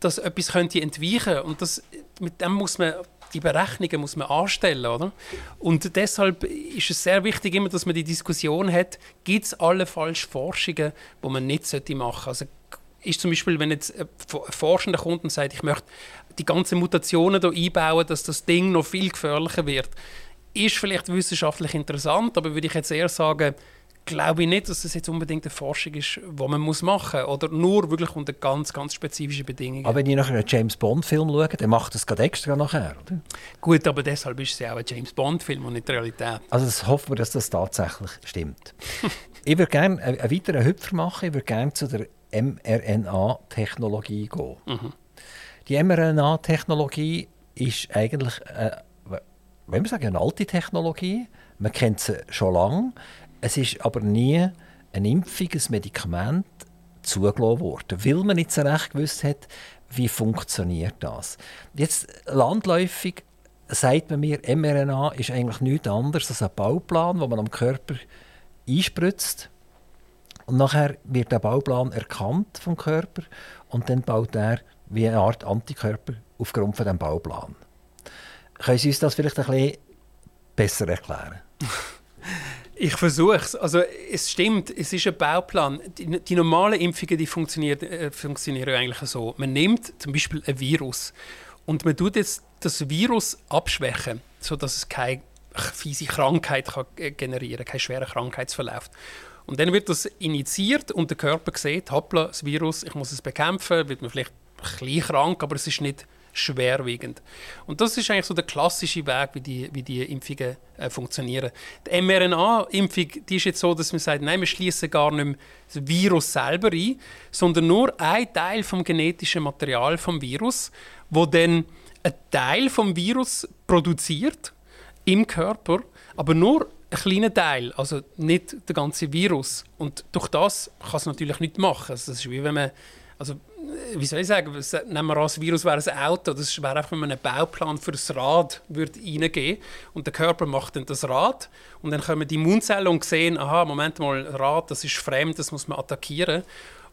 dass etwas könnte entweichen Und das, mit dem muss man, die Berechnungen muss man anstellen. Oder? Und deshalb ist es sehr wichtig, immer, dass man die Diskussion hat, gibt es allenfalls Forschungen, die man nicht machen sollte. Also, ist zum Beispiel, wenn jetzt ein forschender Kunde sagt, ich möchte die ganzen Mutationen hier einbauen, dass das Ding noch viel gefährlicher wird, ist vielleicht wissenschaftlich interessant, aber würde ich jetzt eher sagen, glaube ich nicht, dass das jetzt unbedingt eine Forschung ist, die man muss machen muss. Oder nur wirklich unter ganz, ganz spezifischen Bedingungen. Aber wenn ich nach einem James Bond-Film schaue, dann macht das gerade extra nachher, oder? Gut, aber deshalb ist es ja auch ein James Bond-Film und nicht Realität. Also das hoffen wir, dass das tatsächlich stimmt. ich würde gerne einen weiteren Hüpfer machen. Ich würde gerne zu der mRNA-Technologie gehen. Mhm. Die mRNA-Technologie ist eigentlich... Äh, wenn wir sagen, eine alte Technologie. Man kennt sie schon lange. Es ist aber nie ein Impfung, ein Medikament zugelassen worden, weil man nicht so recht gewusst hat, wie funktioniert das. Jetzt landläufig sagt man mir, mRNA ist eigentlich nichts anderes als ein Bauplan, den man am Körper einspritzt. Und nachher wird der Bauplan erkannt vom Körper und dann baut er wie eine Art Antikörper aufgrund von dem Bauplan. Können Sie uns das vielleicht ein bisschen besser erklären? Ich versuche es. Also es stimmt, es ist ein Bauplan. Die, die normalen Impfungen die funktionieren, äh, funktionieren eigentlich so. Man nimmt zum Beispiel ein Virus und man tut jetzt das Virus abschwächen, sodass es keine fiese Krankheit kann generieren kann, keinen schweren Krankheitsverlauf. Und dann wird das initiiert und der Körper sieht, hoppla, das Virus, ich muss es bekämpfen, wird man vielleicht ein bisschen krank, aber es ist nicht schwerwiegend. Und das ist eigentlich so der klassische Weg, wie die, wie die Impfungen äh, funktionieren. Die mRNA-Impfung ist jetzt so, dass man sagt, nein, wir schließen gar nicht das Virus selber ein, sondern nur ein Teil vom genetischen Material vom Virus, wo dann ein Teil vom Virus produziert im Körper, aber nur ein kleiner Teil, also nicht der ganze Virus. Und durch das kann es natürlich nicht machen. Also das ist wie wenn man, also wie soll ich sagen, nehmen wir an, das Virus wäre ein Auto, das wäre einfach, man einen Bauplan für das Rad würde reingeben und der Körper macht dann das Rad und dann kommen die Immunzellen und sehen, aha, Moment mal, Rad, das ist fremd, das muss man attackieren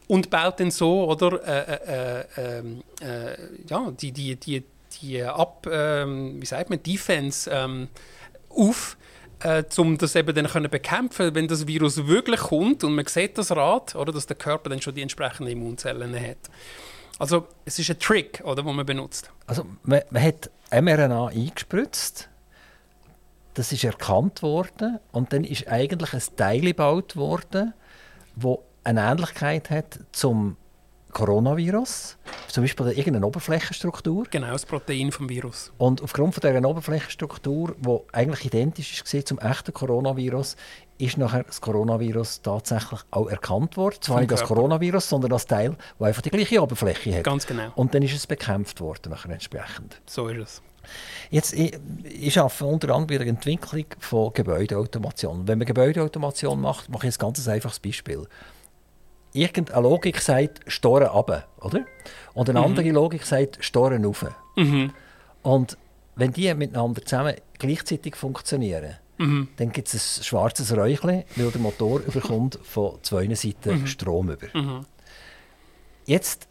und baut dann so, oder, äh, äh, äh, ähm, äh ja, die, die, die, die Ab, ähm, wie sagt man, Defense ähm, auf, äh, um das eben dann können bekämpfen wenn das Virus wirklich kommt und man sieht das Rad, oder, dass der Körper dann schon die entsprechenden Immunzellen hat. Also es ist ein Trick, oder, den man benutzt. Also man, man hat mRNA eingespritzt, das ist erkannt worden und dann ist eigentlich ein Teil gebaut worden, wo eine Ähnlichkeit hat zum Coronavirus, zum Beispiel irgendeine Oberflächenstruktur. Genau, das Protein vom Virus. Und aufgrund von dieser Oberflächenstruktur, die eigentlich identisch war zum echten Coronavirus, ist nachher das Coronavirus tatsächlich auch erkannt worden. Zwar nicht das Coronavirus, sondern das Teil, das einfach die gleiche Oberfläche hat. Ganz genau. Und dann ist es bekämpft worden nachher entsprechend. So ist es. Jetzt, ich, ich arbeite unter anderem bei der Entwicklung von Gebäudeautomation. Wenn man Gebäudeautomation macht, mache ich ein ganz einfaches Beispiel irgendeine Logik sagt, Storen ab, oder? Und eine mhm. andere Logik sagt, Storen rauf. Mhm. Und wenn die miteinander zusammen gleichzeitig funktionieren, mhm. dann gibt es ein schwarzes Räuchchen, weil der Motor überkommt von zwei Seiten mhm. Strom über. Mhm. Jetzt,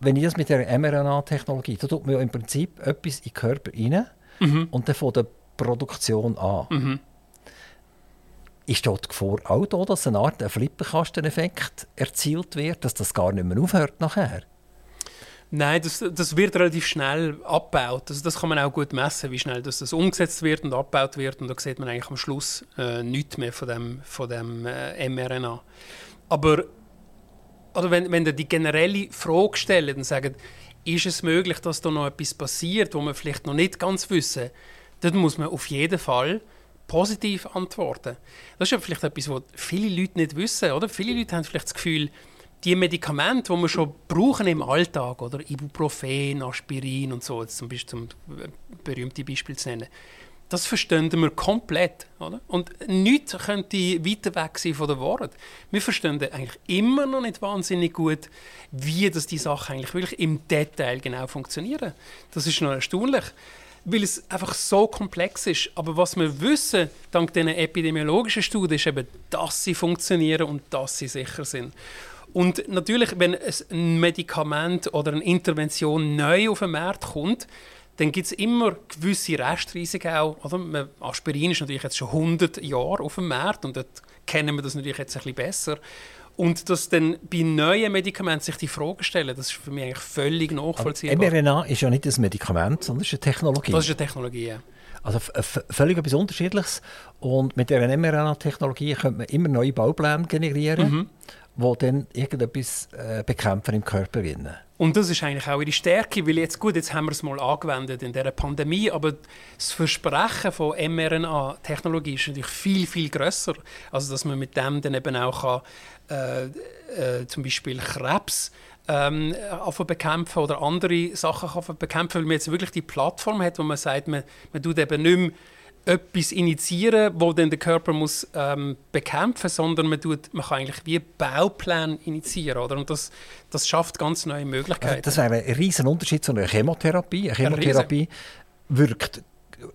wenn ich das mit der mRNA-Technologie, da tut man ja im Prinzip etwas in den Körper rein mhm. und dann von der Produktion an ist dort die Gefahr auch da, dass eine Art Flipperkasteneffekt erzielt wird, dass das gar nicht mehr aufhört nachher? Nein, das, das wird relativ schnell abgebaut. Also das kann man auch gut messen, wie schnell das, das umgesetzt wird und abgebaut wird. Und da sieht man eigentlich am Schluss äh, nichts mehr von dem, von dem äh, mRNA. Aber oder wenn, wenn die generelle Frage stellen und sagen, ist es möglich, dass da noch etwas passiert, wo wir vielleicht noch nicht ganz wissen, dann muss man auf jeden Fall positiv antworten. Das ist ja vielleicht etwas, was viele Leute nicht wissen. Oder? Viele Leute haben vielleicht das Gefühl, die Medikamente, die wir schon brauchen im Alltag, oder Ibuprofen, Aspirin und so, jetzt zum Beispiel zum berühmte Beispiel zu nennen, das verstehen wir komplett. Oder? Und nichts könnte weiter weg sein von der Wahrheit. Wir verstehen eigentlich immer noch nicht wahnsinnig gut, wie das die Sachen eigentlich wirklich im Detail genau funktionieren. Das ist noch erstaunlich weil es einfach so komplex ist. Aber was wir wissen, dank diesen epidemiologischen Studien, ist eben, dass sie funktionieren und dass sie sicher sind. Und natürlich, wenn ein Medikament oder eine Intervention neu auf den Markt kommt, dann gibt es immer gewisse Restrisiken auch. Oder? Aspirin ist natürlich jetzt schon 100 Jahre auf dem Markt und dort kennen wir das natürlich jetzt ein bisschen besser. Und dass dann bei neuen Medikamenten sich die Frage stellen, das ist für mich eigentlich völlig nachvollziehbar. Aber mRNA ist ja nicht ein Medikament, sondern ist eine Technologie. Das ist eine Technologie, ja. Also völlig etwas Unterschiedliches. Und mit dieser mRNA-Technologie könnte man immer neue Baupläne generieren, mhm. Die dann irgendetwas äh, bekämpfen im Körper. Drin. Und das ist eigentlich auch ihre Stärke, weil jetzt gut, jetzt haben wir es mal angewendet in dieser Pandemie, aber das Versprechen von mRNA-Technologie ist natürlich viel, viel grösser. Also, dass man mit dem dann eben auch kann, äh, äh, zum Beispiel Krebs ähm, bekämpfen oder andere Sachen bekämpfen, weil man jetzt wirklich die Plattform hat, wo man sagt, man, man tut eben nicht mehr etwas initiieren, wo dann der Körper muss ähm, bekämpfen, sondern man tut, man kann eigentlich wie Baupläne initiieren, oder? Und das, das schafft ganz neue Möglichkeiten. Das wäre ein riesen Unterschied zu einer Chemotherapie. Eine Chemotherapie ein wirkt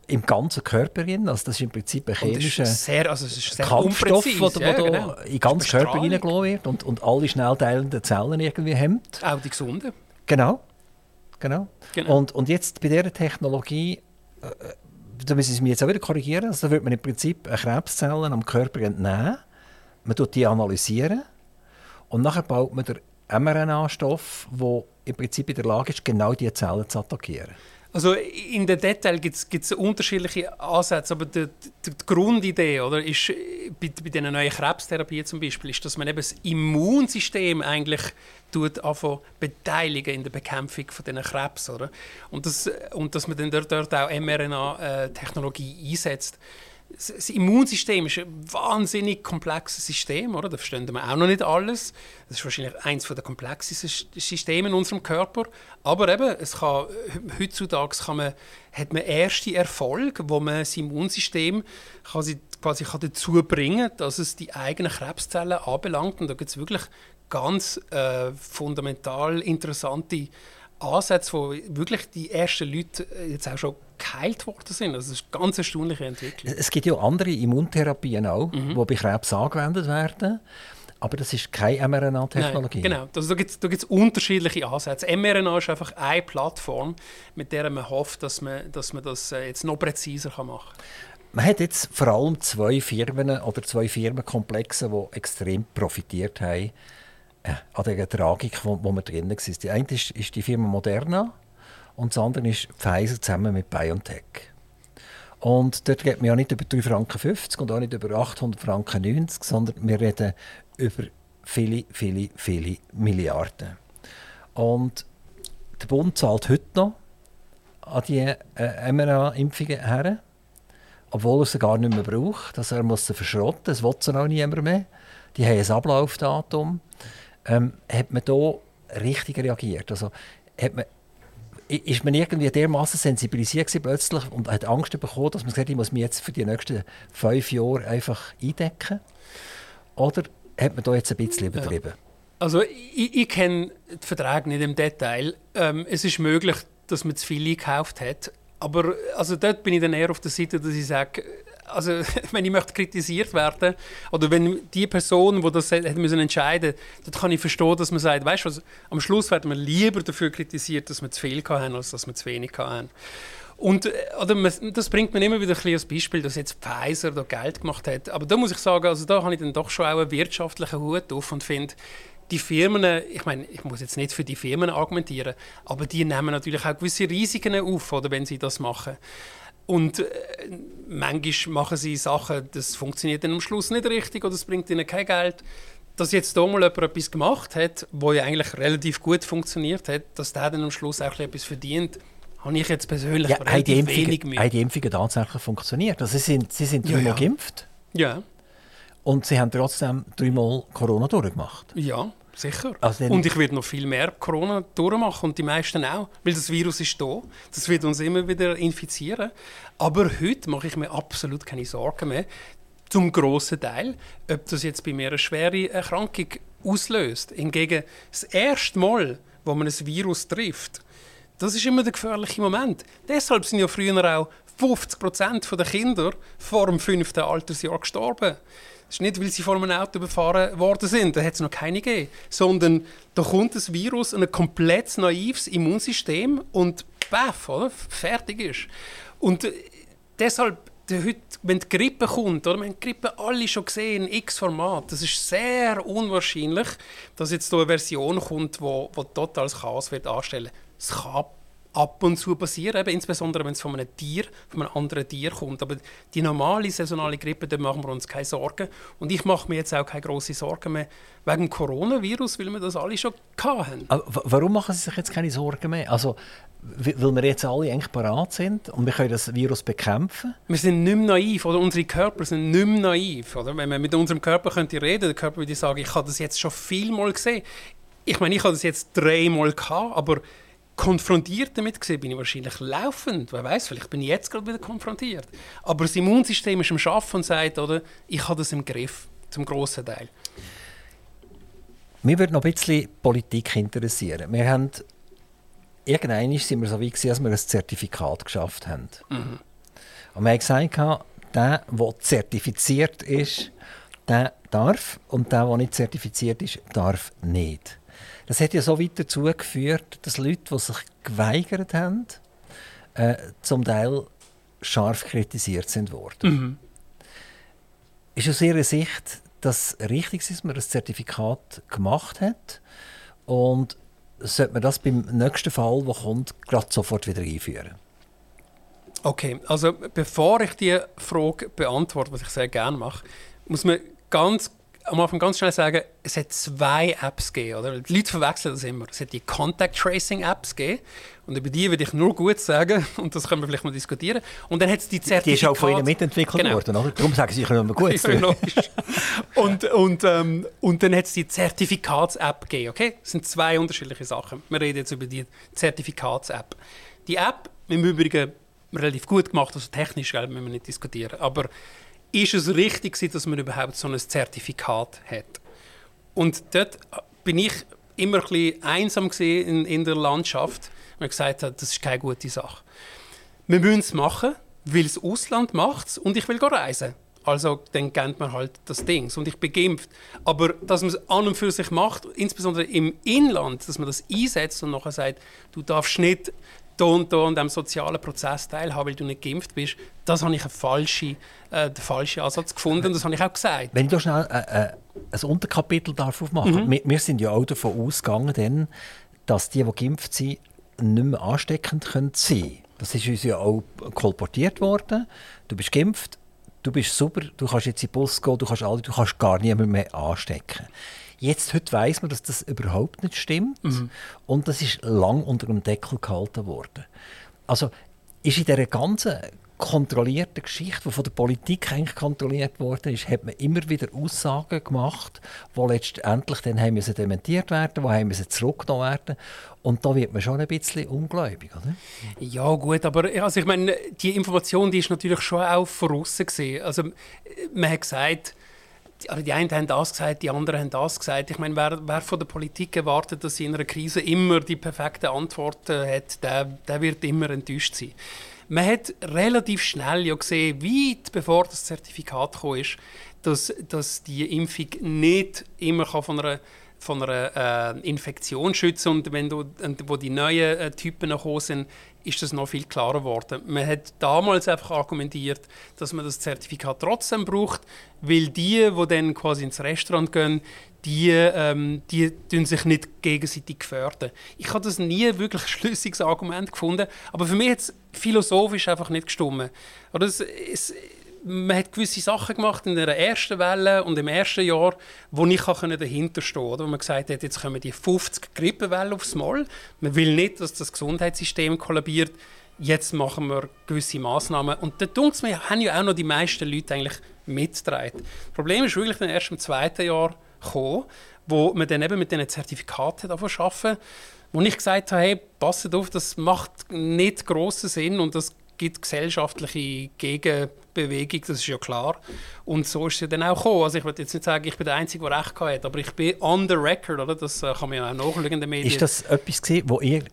im ganzen Körper rein. Also das ist im Prinzip ein chemischer sehr, also sehr Kampfstoff, der ja, genau. in den ganzen Körper hineingelassen wird und, und alle schnell teilenden Zellen irgendwie hemmt. Auch die gesunden. Genau. genau. genau. Und, und jetzt bei dieser Technologie äh, da müssen Sie mich jetzt auch wieder korrigieren, also da wird man im Prinzip Krebszellen am Körper entnehmen, man tut die analysieren. Und nachher baut man den mRNA-Stoff, der im Prinzip in der Lage ist, genau diese Zellen zu attackieren. Also in den Details gibt es unterschiedliche Ansätze, aber die, die, die Grundidee oder, ist bei, bei diesen neuen Krebstherapien zum Beispiel, ist, dass man eben das Immunsystem eigentlich tut, beteiligen in der Bekämpfung von diesen Krebs. Oder? Und, das, und dass man dann dort, dort auch mRNA-Technologie äh, einsetzt das Immunsystem ist ein wahnsinnig komplexes System, oder? Da verstehen wir auch noch nicht alles. Das ist wahrscheinlich eines der komplexesten Systeme in unserem Körper. Aber eben, es kann, heutzutage kann man, hat man erste Erfolge, wo man das Immunsystem quasi, quasi kann dazu bringen kann, dass es die eigenen Krebszellen anbelangt. Und da gibt es wirklich ganz äh, fundamental interessante Ansätze, wo wirklich die ersten Leute jetzt auch schon geheilt worden sind. Das ist eine ganz erstaunliche Entwicklung. Es gibt ja andere Immuntherapien auch, mhm. die bei Krebs angewendet werden. Aber das ist keine mRNA-Technologie. Genau, also da gibt es unterschiedliche Ansätze. mRNA ist einfach eine Plattform, mit der man hofft, dass man, dass man das äh, jetzt noch präziser machen kann. Man hat jetzt vor allem zwei Firmen oder zwei Firmenkomplexe, die extrem profitiert haben äh, an der Tragik, wo, wo wir drin waren. Die eine ist, ist die Firma Moderna und das andere ist Pfizer zusammen mit BioNTech. Und dort reden wir ja nicht über 3,50 Franken und auch nicht über 800 Franken 90, sondern wir reden über viele, viele, viele Milliarden. Und der Bund zahlt heute noch an die äh, mRNA-Impfungen her, obwohl er sie gar nicht mehr braucht. Also er muss sie verschrotten, das will sie auch niemand mehr. Die haben ein Ablaufdatum. Ähm, hat man da richtig reagiert? Also hat man ist man irgendwie dermaßen sensibilisiert plötzlich und hat Angst bekommen, dass man sagt, ich muss mich jetzt für die nächsten fünf Jahre einfach eindecken? Oder hat man da jetzt ein bisschen übertrieben? Ja. Also ich, ich kenne die Verträge nicht im Detail. Ähm, es ist möglich, dass man zu viel gekauft hat. Aber also dort bin ich dann eher auf der Seite, dass ich sage, also wenn ich möchte kritisiert werden oder wenn die Person, die das hätte müssen entscheiden, dann kann ich verstehen, dass man sagt, weißt du, am Schluss werden wir lieber dafür kritisiert, dass wir zu viel haben, als dass wir zu wenig haben. Und äh, oder man, das bringt mir immer wieder ein als Beispiel, dass jetzt Pfizer da Geld gemacht hat. Aber da muss ich sagen, also da habe ich dann doch schon auch einen wirtschaftlichen Hut auf und finde, die Firmen, ich meine, ich muss jetzt nicht für die Firmen argumentieren, aber die nehmen natürlich auch gewisse Risiken auf, oder, wenn sie das machen. Und äh, manchmal machen sie Sachen, das funktioniert dann am Schluss nicht richtig oder es bringt ihnen kein Geld. Dass jetzt hier mal jemand etwas gemacht hat, wo ja eigentlich relativ gut funktioniert hat, dass der dann am Schluss auch etwas verdient, habe ich jetzt persönlich ja, relativ wenig mit. Haben die Impfungen tatsächlich funktioniert? Also sie sind, sie sind dreimal ja, ja. geimpft. Ja. Und sie haben trotzdem dreimal Corona durchgemacht. Ja. Sicher. Also und ich werde noch viel mehr Corona durchmachen und die meisten auch, weil das Virus ist da. Das wird uns immer wieder infizieren. Aber heute mache ich mir absolut keine Sorgen mehr. Zum grossen Teil, ob das jetzt bei mir eine schwere Erkrankung auslöst. Hingegen das erste Mal, wo man ein Virus trifft, das ist immer der gefährliche Moment. Deshalb sind ja früher auch 50 Prozent der Kinder vor dem fünften Altersjahr gestorben. Das ist nicht, weil sie vor einem Auto überfahren worden sind, da hat es noch keine gegeben, sondern da kommt das Virus ein komplett naives Immunsystem und baff, fertig ist. Und äh, deshalb, heute, wenn die Grippe kommt, oder? wir haben die Grippe alle schon gesehen, x Format, das ist sehr unwahrscheinlich, dass jetzt da eine Version kommt, die wo, totales Chaos wird anstellen. Es ab und zu passieren, eben, insbesondere wenn es von einem Tier, von einem anderen Tier kommt. Aber die normale saisonale Grippe, da machen wir uns keine Sorgen. Und ich mache mir jetzt auch keine grossen Sorgen mehr wegen dem Coronavirus, weil wir das alle schon hatten. Aber warum machen Sie sich jetzt keine Sorgen mehr? Also, weil wir jetzt alle eigentlich parat sind und wir können das Virus bekämpfen? Wir sind nicht mehr naiv, oder unsere Körper sind nicht mehr naiv. Oder? Wenn man mit unserem Körper könnte reden der Körper würde sagen, ich habe das jetzt schon vielmal gesehen. Ich meine, ich habe das jetzt dreimal gehabt, aber konfrontiert damit gesehen bin ich wahrscheinlich laufend. Wer weiß, vielleicht bin ich jetzt gerade wieder konfrontiert. Aber das Immunsystem ist am Schaffen und sagt, oder, ich habe das im Griff, zum grossen Teil. Mir würde noch ein bisschen Politik interessieren. Wir haben irgendwann sind wir so weit, dass wir ein Zertifikat geschafft haben. Mhm. Und wir haben gesagt, der, der zertifiziert ist, der darf und der, der nicht zertifiziert ist, darf nicht. Das hat ja so weit dazu geführt, dass Leute, die sich geweigert haben, äh, zum Teil scharf kritisiert sind worden. Mhm. Ist aus Ihrer Sicht das richtig ist, dass man das Zertifikat gemacht hat? Und sollte man das beim nächsten Fall, der kommt, gerade sofort wieder einführen? Okay, also bevor ich die Frage beantworte, was ich sehr gerne mache, muss man ganz am Anfang ganz schnell sagen, es hat zwei Apps gegeben. Oder? Die Leute verwechseln das immer. Es hat die Contact Tracing Apps gegeben. Und über die würde ich nur gut sagen. Und das können wir vielleicht mal diskutieren. Und dann hat es die Zertifikate... Die ist auch von Ihnen mitentwickelt genau. worden, oder? Darum sagen Sie, ich kann nur gut sagen. und, und, ähm, und dann hat es die Zertifikats-App gegeben. Okay? Das sind zwei unterschiedliche Sachen. Wir reden jetzt über die Zertifikats-App. Die App, im Übrigen relativ gut gemacht, also technisch, müssen wir nicht diskutieren. Aber ist es richtig, dass man überhaupt so ein Zertifikat hat. Und dort bin ich immer ein bisschen einsam in, in der Landschaft, weil gesagt hat, das ist keine gute Sache. Wir müssen es machen, weil das Ausland macht es und ich will reisen. Also dann kennt man halt das Ding. Und ich bin geimpft. Aber dass man es an und für sich macht, insbesondere im Inland, dass man das einsetzt und nachher sagt, du darfst nicht da an diesem sozialen Prozess teilhaben, weil du nicht geimpft bist, das habe ich einen falschen, äh, den falschen Ansatz gefunden. Das habe ich auch gesagt. Wenn ich da schnell äh, äh, ein Unterkapitel darf aufmachen mhm. wir, wir, sind ja auch davon ausgegangen, denn, dass die, die geimpft sind, nicht mehr ansteckend können sein Das ist uns ja auch kolportiert worden. Du bist geimpft, du bist super, du kannst jetzt in den Bus gehen, du kannst, alle, du kannst gar niemanden mehr anstecken. Jetzt, heute weiss man, dass das überhaupt nicht stimmt. Mhm. Und das ist lang unter dem Deckel gehalten worden. Also ist in dieser ganzen kontrollierten Geschichte, die von der Politik eigentlich kontrolliert worden ist, hat man immer wieder Aussagen gemacht, die letztendlich dann haben müssen dementiert werden, die haben müssen zurückgenommen werden. Und da wird man schon ein bisschen ungläubig, oder? Ja gut, aber also ich meine, die Information, die ist natürlich schon auch voraus gesehen. Also man hat gesagt, also die einen haben das gesagt, die anderen haben das gesagt. Ich meine, wer, wer von der Politik erwartet, dass sie in einer Krise immer die perfekte Antwort äh, hat, der, der wird immer enttäuscht sein. Man hat relativ schnell ja gesehen, weit bevor das Zertifikat kam, dass, dass die Impfung nicht immer von einer von einer äh, Infektion schützen und wenn du, wo die neuen äh, Typen gekommen sind, ist das noch viel klarer geworden. Man hat damals einfach argumentiert, dass man das Zertifikat trotzdem braucht, weil die, die dann quasi ins Restaurant gehen, die, ähm, die tun sich nicht gegenseitig gefährden. Ich habe das nie wirklich ein schlüssiges Argument gefunden, aber für mich hat es philosophisch einfach nicht gestimmt. Oder es, es, man hat gewisse Sachen gemacht in der ersten Welle und im ersten Jahr, wo ich dahinter stehen konnte. Wo man gesagt hat, jetzt kommen die 50 Grippewellen aufs Mal. Man will nicht, dass das Gesundheitssystem kollabiert. Jetzt machen wir gewisse Massnahmen. Und da tut mir, haben ja auch noch die meisten Leute eigentlich mitgetragen. Das Problem ist wirklich erst im zweiten Jahr gekommen, wo man dann eben mit diesen Zertifikaten arbeiten wo ich gesagt habe, hey, passt auf, das macht nicht grossen Sinn und das gibt gesellschaftliche Gegenbewegung, das ist ja klar. Und so ist es ja dann auch gekommen. Also ich würde jetzt nicht sagen, ich bin der Einzige, der Recht hat, aber ich bin on the record, oder? das äh, kann man ja auch nachschauen in den Medien. Ist das etwas gewesen, wo ihr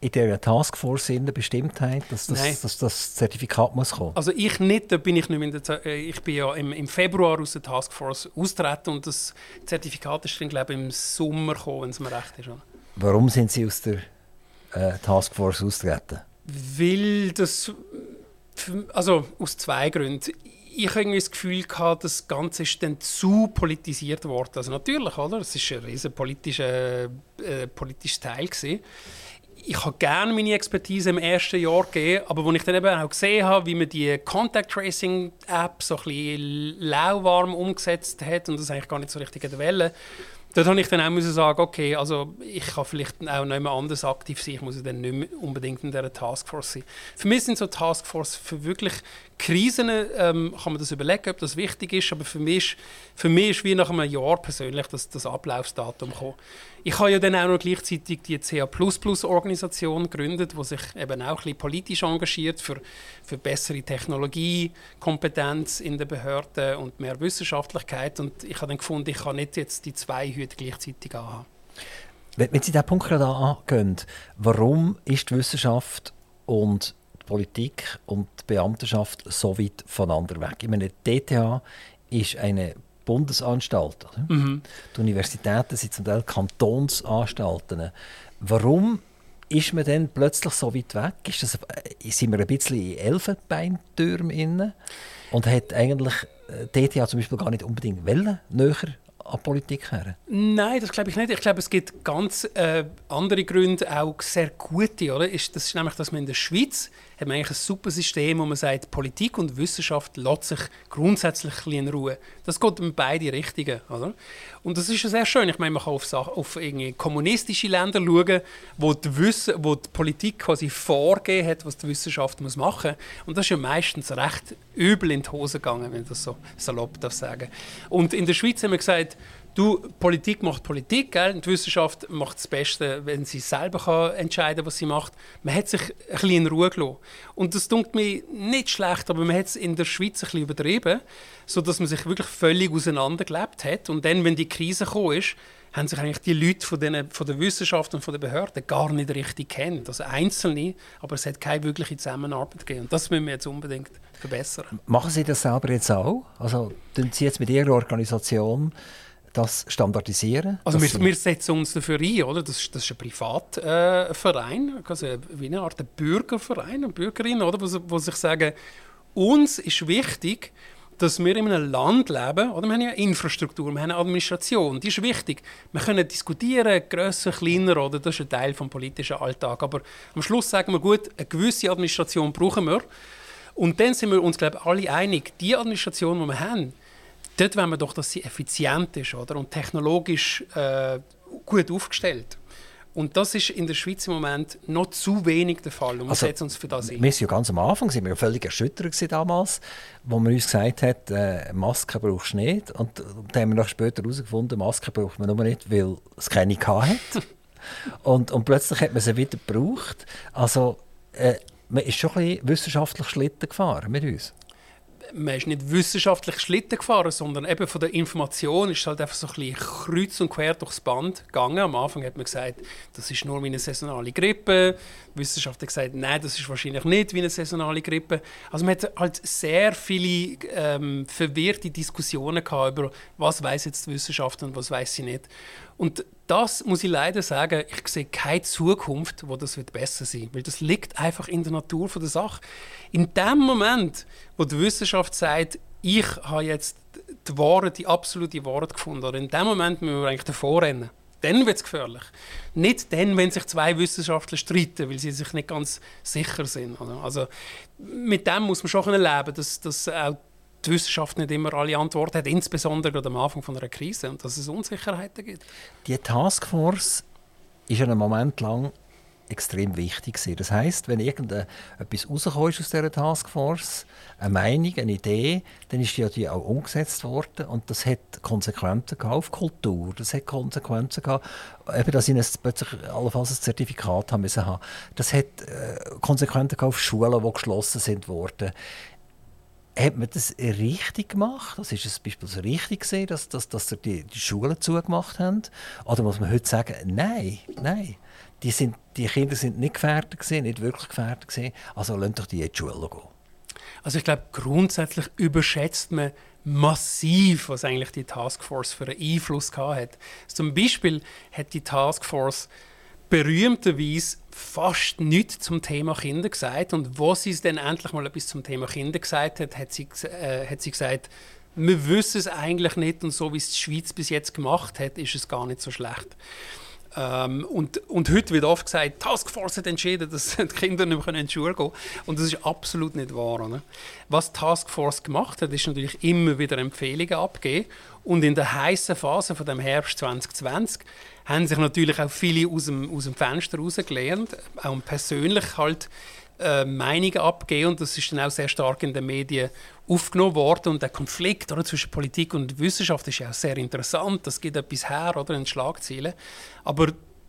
in dieser Taskforce bestimmt habt, dass das, dass das Zertifikat muss kommen? Also ich nicht, da bin ich nicht mehr in der, äh, ich bin ja im, im Februar aus der Taskforce austreten und das Zertifikat ist dann glaube ich im Sommer gekommen, wenn es mir recht ist. Warum sind Sie aus der äh, Taskforce austreten? Weil das. Also aus zwei Gründen. Ich habe das Gefühl das Ganze ist dann zu politisiert worden. Also natürlich, oder? Es ist ein riesen politischer, äh, politisches Teil gewesen. Ich habe gerne meine Expertise im ersten Jahr gegeben, aber als ich dann eben auch gesehen habe, wie man die Contact Tracing App so ein bisschen lauwarm umgesetzt hat und das eigentlich gar nicht so richtig in der Welle, Dort habe ich dann auch sagen, okay, also ich kann vielleicht auch noch jemand anders aktiv sein, ich muss dann nicht mehr unbedingt in dieser Taskforce sein. Für mich sind so Taskforce für wirklich Krisen, ähm, kann man das überlegen, ob das wichtig ist, aber für mich, für mich ist wie nach einem Jahr persönlich das, das Ablaufsdatum gekommen. Ich habe ja dann auch noch gleichzeitig die CA++-Organisation gegründet, die sich eben auch ein bisschen politisch engagiert für, für bessere Technologiekompetenz in den Behörden und mehr Wissenschaftlichkeit. Und ich habe dann gefunden, ich kann nicht jetzt die zwei Hüte gleichzeitig anhaben. Wenn, Sie diesen Punkt gerade angehen, warum ist die Wissenschaft und Politik und die Beamtenschaft so weit voneinander weg? Ich meine, DTH ist eine Bundesanstalten. Mhm. Die Universitäten sind zum Teil Kantonsanstalten. Warum ist man dann plötzlich so weit weg? Ist das, äh, sind wir ein bisschen in Elfenbeintürmen inne und hat eigentlich DTA äh, zum Beispiel gar nicht unbedingt wollen, näher an Politik her? Nein, das glaube ich nicht. Ich glaube, es gibt ganz äh, andere Gründe, auch sehr gute. Oder? Ist, das ist nämlich, dass man in der Schweiz hat man eigentlich ein super System, wo man sagt, Politik und Wissenschaft lässt sich grundsätzlich in Ruhe. Das geht in beide Richtungen. Oder? Und das ist sehr schön. Ich meine, man kann auf, auf irgendwie kommunistische Länder schauen, wo die, Wissen, wo die Politik quasi vorgegeben hat, was die Wissenschaft muss machen muss. Und das ist ja meistens recht übel in die Hose gegangen, wenn ich das so salopp darf sagen. Und in der Schweiz haben wir gesagt, Du, Politik macht Politik, gell? Die Wissenschaft macht das Beste, wenn sie selber kann entscheiden was sie macht. Man hat sich ein bisschen in Ruhe gelassen. Und das tut mir nicht schlecht, aber man hat es in der Schweiz ein bisschen übertrieben, sodass man sich wirklich völlig auseinandergelebt hat. Und dann, wenn die Krise gekommen ist, haben sich eigentlich die Leute von, den, von der Wissenschaft und von den Behörden gar nicht richtig kennt. Also Einzelne, aber es hat keine wirkliche Zusammenarbeit gegeben. Und das müssen wir jetzt unbedingt verbessern. Machen Sie das selber jetzt auch? Also, tun Sie jetzt mit Ihrer Organisation das standardisieren? Also wir, wir, setzen uns dafür ein, oder? Das, das ist ein Privatverein, also wie eine Art Bürgerverein, eine Bürgerin, oder? Wo, wo sich sagen, uns ist wichtig, dass wir in einem Land leben, oder? wir haben ja Infrastruktur, wir haben eine Administration, die ist wichtig. Wir können diskutieren, grösser, kleiner, oder? das ist ein Teil des politischen Alltags. Aber am Schluss sagen wir, gut, eine gewisse Administration brauchen wir. Und dann sind wir uns, glaube ich, alle einig, die Administration, die wir haben, dort wollen wir doch, dass sie effizient ist oder? und technologisch äh, gut aufgestellt. Und das ist in der Schweiz im Moment noch zu wenig der Fall. Und wir also, setzen uns für das ein. Wir waren ja ganz am Anfang sind wir völlig erschüttert damals, wo man uns gesagt hat, äh, Masken brauchst du nicht. Und dann haben wir noch später herausgefunden, Masken braucht man nur nicht, weil es keine hat. und, und plötzlich hat man sie wieder gebraucht. Also äh, man ist schon ein bisschen wissenschaftlich Schlitten gefahren mit uns man ist nicht wissenschaftlich Schlitten gefahren, sondern eben von der Information ist halt einfach so ein bisschen kreuz und quer durchs Band gegangen. Am Anfang hat man gesagt, das ist nur wie eine saisonale Grippe. Die Wissenschaft hat gesagt, nein, das ist wahrscheinlich nicht wie eine saisonale Grippe. Also man hat halt sehr viele ähm, verwirrte Diskussionen gehabt über, was weiß jetzt die Wissenschaft und was weiß sie nicht. Und das muss ich leider sagen, ich sehe keine Zukunft, wo das wird besser sein wird. Weil das liegt einfach in der Natur der Sache. In dem Moment, wo die Wissenschaft sagt, ich habe jetzt die Wahrheit, die absolute Wahrheit gefunden, oder in dem Moment müssen wir eigentlich davor rennen. Dann wird es gefährlich. Nicht dann, wenn sich zwei Wissenschaftler streiten, weil sie sich nicht ganz sicher sind. Also mit dem muss man schon leben, dass, dass auch die Wissenschaft nicht immer alle Antworten hat, insbesondere am Anfang von einer Krise und dass es Unsicherheiten gibt. Die Taskforce ist einen Moment lang extrem wichtig gewesen. Das heißt, wenn irgendetwas rauskommt aus dieser Taskforce, eine Meinung, eine Idee, dann ist die, die auch umgesetzt worden und das hat Konsequenzen auf Kultur, das hat Konsequenzen gehabt, eben, dass sie plötzlich allenfalls ein Zertifikat haben müssen. Das hat äh, Konsequenzen auf Schulen, die geschlossen sind worden hat man das richtig gemacht? Also ist es beispielsweise richtig gesehen, dass, dass, dass die, die Schulen zugemacht haben? Oder muss man heute sagen, nein, nein, die, sind, die Kinder sind nicht gefährdet gewesen, nicht wirklich gefährdet gewesen, also lasst doch die in die Schule gehen. Also ich glaube, grundsätzlich überschätzt man massiv, was eigentlich die Taskforce für einen Einfluss gehabt hat. Zum Beispiel hat die Taskforce berühmterweise fast nichts zum Thema Kinder gesagt. Und wo sie es dann endlich mal etwas zum Thema Kinder gesagt hat, hat sie, äh, hat sie gesagt, wir wissen es eigentlich nicht und so wie es die Schweiz bis jetzt gemacht hat, ist es gar nicht so schlecht. Ähm, und, und heute wird oft gesagt, Taskforce hat entschieden, dass die Kinder nicht mehr in die Schule gehen können. Und das ist absolut nicht wahr. Oder? Was Taskforce gemacht hat, ist natürlich immer wieder Empfehlungen abgeben. Und in der heißen Phase von dem Herbst 2020 haben sich natürlich auch viele aus dem, aus dem Fenster rausgelernt, auch persönlich halt äh, Meinungen abgeben und das ist dann auch sehr stark in den Medien aufgenommen worden und der Konflikt oder, zwischen Politik und Wissenschaft ist ja auch sehr interessant, das gibt etwas her oder in Schlagzeilen, aber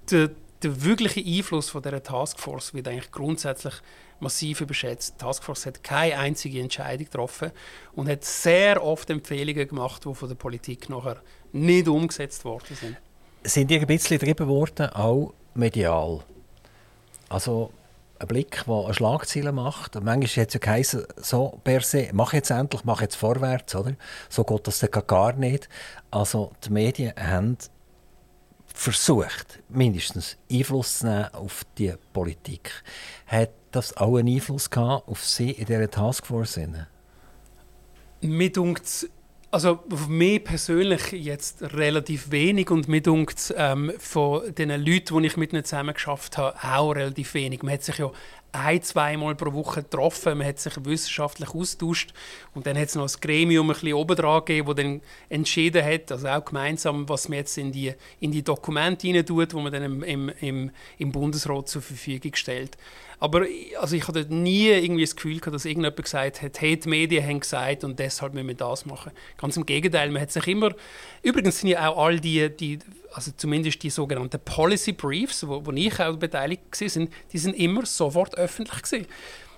der, der wirkliche Einfluss von dieser Taskforce wird eigentlich grundsätzlich massiv überschätzt. Die Taskforce hat keine einzige Entscheidung getroffen und hat sehr oft Empfehlungen gemacht, die von der Politik nachher nicht umgesetzt worden sind. Sind die ein bisschen getrieben worden, auch medial? Also ein Blick, der eine Schlagzeile macht. Und manchmal hat es ja geheißen, so per se, mach jetzt endlich, mach jetzt vorwärts. Oder? So geht das dann gar nicht. Also die Medien haben versucht, mindestens Einfluss zu nehmen auf die Politik. Hat das auch einen Einfluss gehabt auf Sie in dieser Taskforce? Mir dunkt Also auf mich persönlich jetzt relativ wenig und mir dunkt ähm, von den Leuten, die ich mit ihnen zusammen geschafft habe, auch relativ wenig. Man hat sich ja ein, zweimal pro Woche getroffen, man hat sich wissenschaftlich austauscht und dann hat es noch ein Gremium ein bisschen oben dran gegeben, das dann entschieden hat, also auch gemeinsam, was man jetzt in die, in die Dokumente hinein tut, wo man dann im, im, im Bundesrat zur Verfügung stellt. Aber also ich hatte nie irgendwie das Gefühl gehabt, dass irgendjemand gesagt hat, hey, die Medien haben gesagt und deshalb müssen wir das machen. Ganz im Gegenteil, man hat sich immer... Übrigens sind ja auch all die, die also zumindest die sogenannten Policy Briefs, wo, wo ich auch beteiligt war, die sind immer sofort öffentlich gewesen.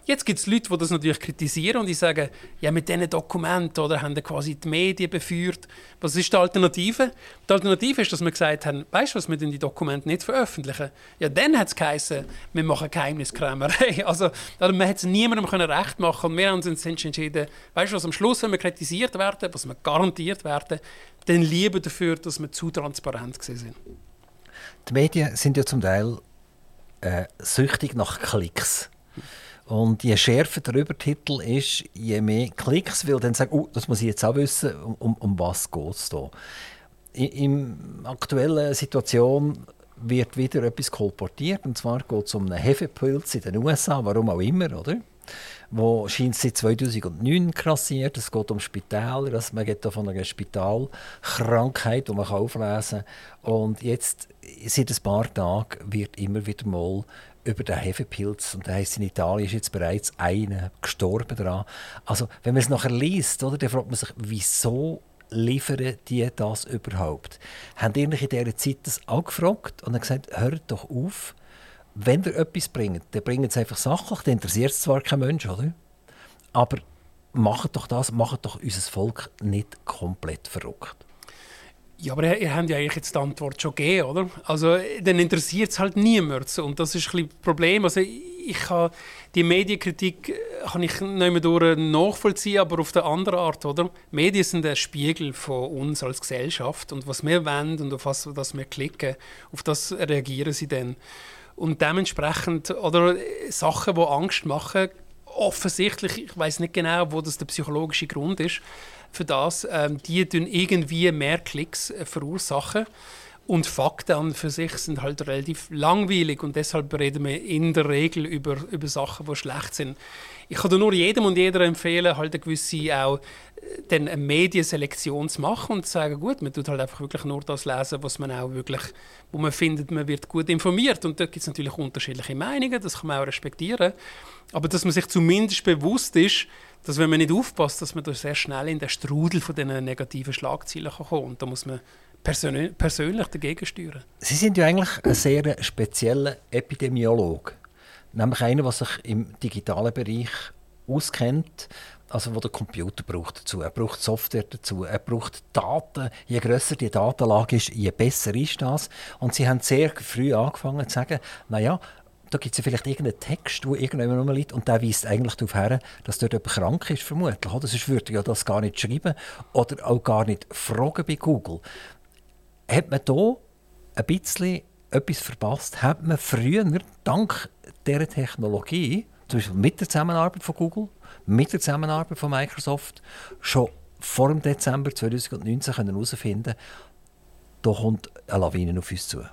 Jetzt gibt es Leute, die das natürlich kritisieren und die sagen, ja, mit diesen Dokumenten oder haben quasi die Medien beführt. Was ist die Alternative? Die Alternative ist, dass wir gesagt haben, weißt du was, wir die Dokumente nicht veröffentlichen. Ja, dann hat es geheißen, wir machen Geheimniskrämerei. Also, man hat es niemandem können recht machen und wir haben uns entschieden, weißt du was, am Schluss, wenn wir kritisiert werden, was wir garantiert werden, dann lieber dafür, dass wir zu transparent sind. Die Medien sind ja zum Teil äh, süchtig nach Klicks. Und je schärfer der Übertitel ist, je mehr Klicks will dann sagen, oh, das muss ich jetzt auch wissen, um, um was geht es da. In der aktuellen Situation wird wieder etwas kolportiert, und zwar geht es um einen Hefepilz in den USA, warum auch immer, oder? wo scheint seit 2009 krassiert. Es geht um Spitäler, also man geht von einer Spitalkrankheit, die man auflesen kann. Und jetzt, seit ein paar Tagen, wird immer wieder mal über den Hefepilz, und der heisst in Italien ist jetzt bereits einer gestorben daran. Also, wenn man es nachher liest, oder, dann fragt man sich, wieso liefern die das überhaupt? Haben die in dieser Zeit das auch gefragt und dann gesagt, hört doch auf, wenn ihr etwas bringt, dann bringt es einfach sachlich, dann interessiert es zwar kein Mensch, oder? Aber macht doch das, macht doch unser Volk nicht komplett verrückt. Ja, aber ihr, habt ja eigentlich jetzt die Antwort schon gegeben, oder? Also, dann interessiert es halt niemand. Und das ist ein bisschen das Problem. Also, ich kann die Medienkritik äh, kann ich nicht mehr durch nachvollziehen, aber auf der anderen Art, oder? Medien sind ein Spiegel von uns als Gesellschaft und was wir wollen und auf was, was wir klicken, auf das reagieren sie dann. Und dementsprechend, oder Sachen, die Angst machen, offensichtlich, ich weiß nicht genau, wo das der psychologische Grund ist, für das, ähm, die tun irgendwie mehr Klicks äh, verursachen. Und Fakten an für sich sind halt relativ langweilig und deshalb reden wir in der Regel über, über Sachen, die schlecht sind. Ich kann nur jedem und jeder empfehlen, halt eine gewisse auch äh, eine Medienselektion zu machen und zu sagen, gut, man tut halt einfach wirklich nur das lesen, was man auch wirklich, wo man findet, man wird gut informiert. Und da gibt es natürlich unterschiedliche Meinungen, das kann man auch respektieren. Aber dass man sich zumindest bewusst ist, dass wenn man nicht aufpasst, dass man da sehr schnell in den Strudel von diesen negativen Schlagzeilen kann. Und da muss man persönlich, persönlich dagegen steuern. Sie sind ja eigentlich ein sehr spezieller Epidemiologe. Nämlich einer, der sich im digitalen Bereich auskennt, also wo der Computer braucht dazu. Er braucht Software dazu. Er braucht Daten. Je grösser die Datenlage ist, je besser ist das. Und sie haben sehr früh angefangen zu sagen, naja, da gibt es ja vielleicht irgendeinen Text, der irgendjemand rumliegt und der weist eigentlich darauf hin, dass dort jemand krank ist, vermutlich. Oder? Sonst würde ja das gar nicht schreiben oder auch gar nicht fragen bei Google. Hat man hier ein bisschen etwas verpasst? Hat man früher, dank dieser Technologie, zum Beispiel mit der Zusammenarbeit von Google, mit der Zusammenarbeit von Microsoft, schon vor dem Dezember 2019 herausfinden können, da kommt eine Lawine auf uns zu?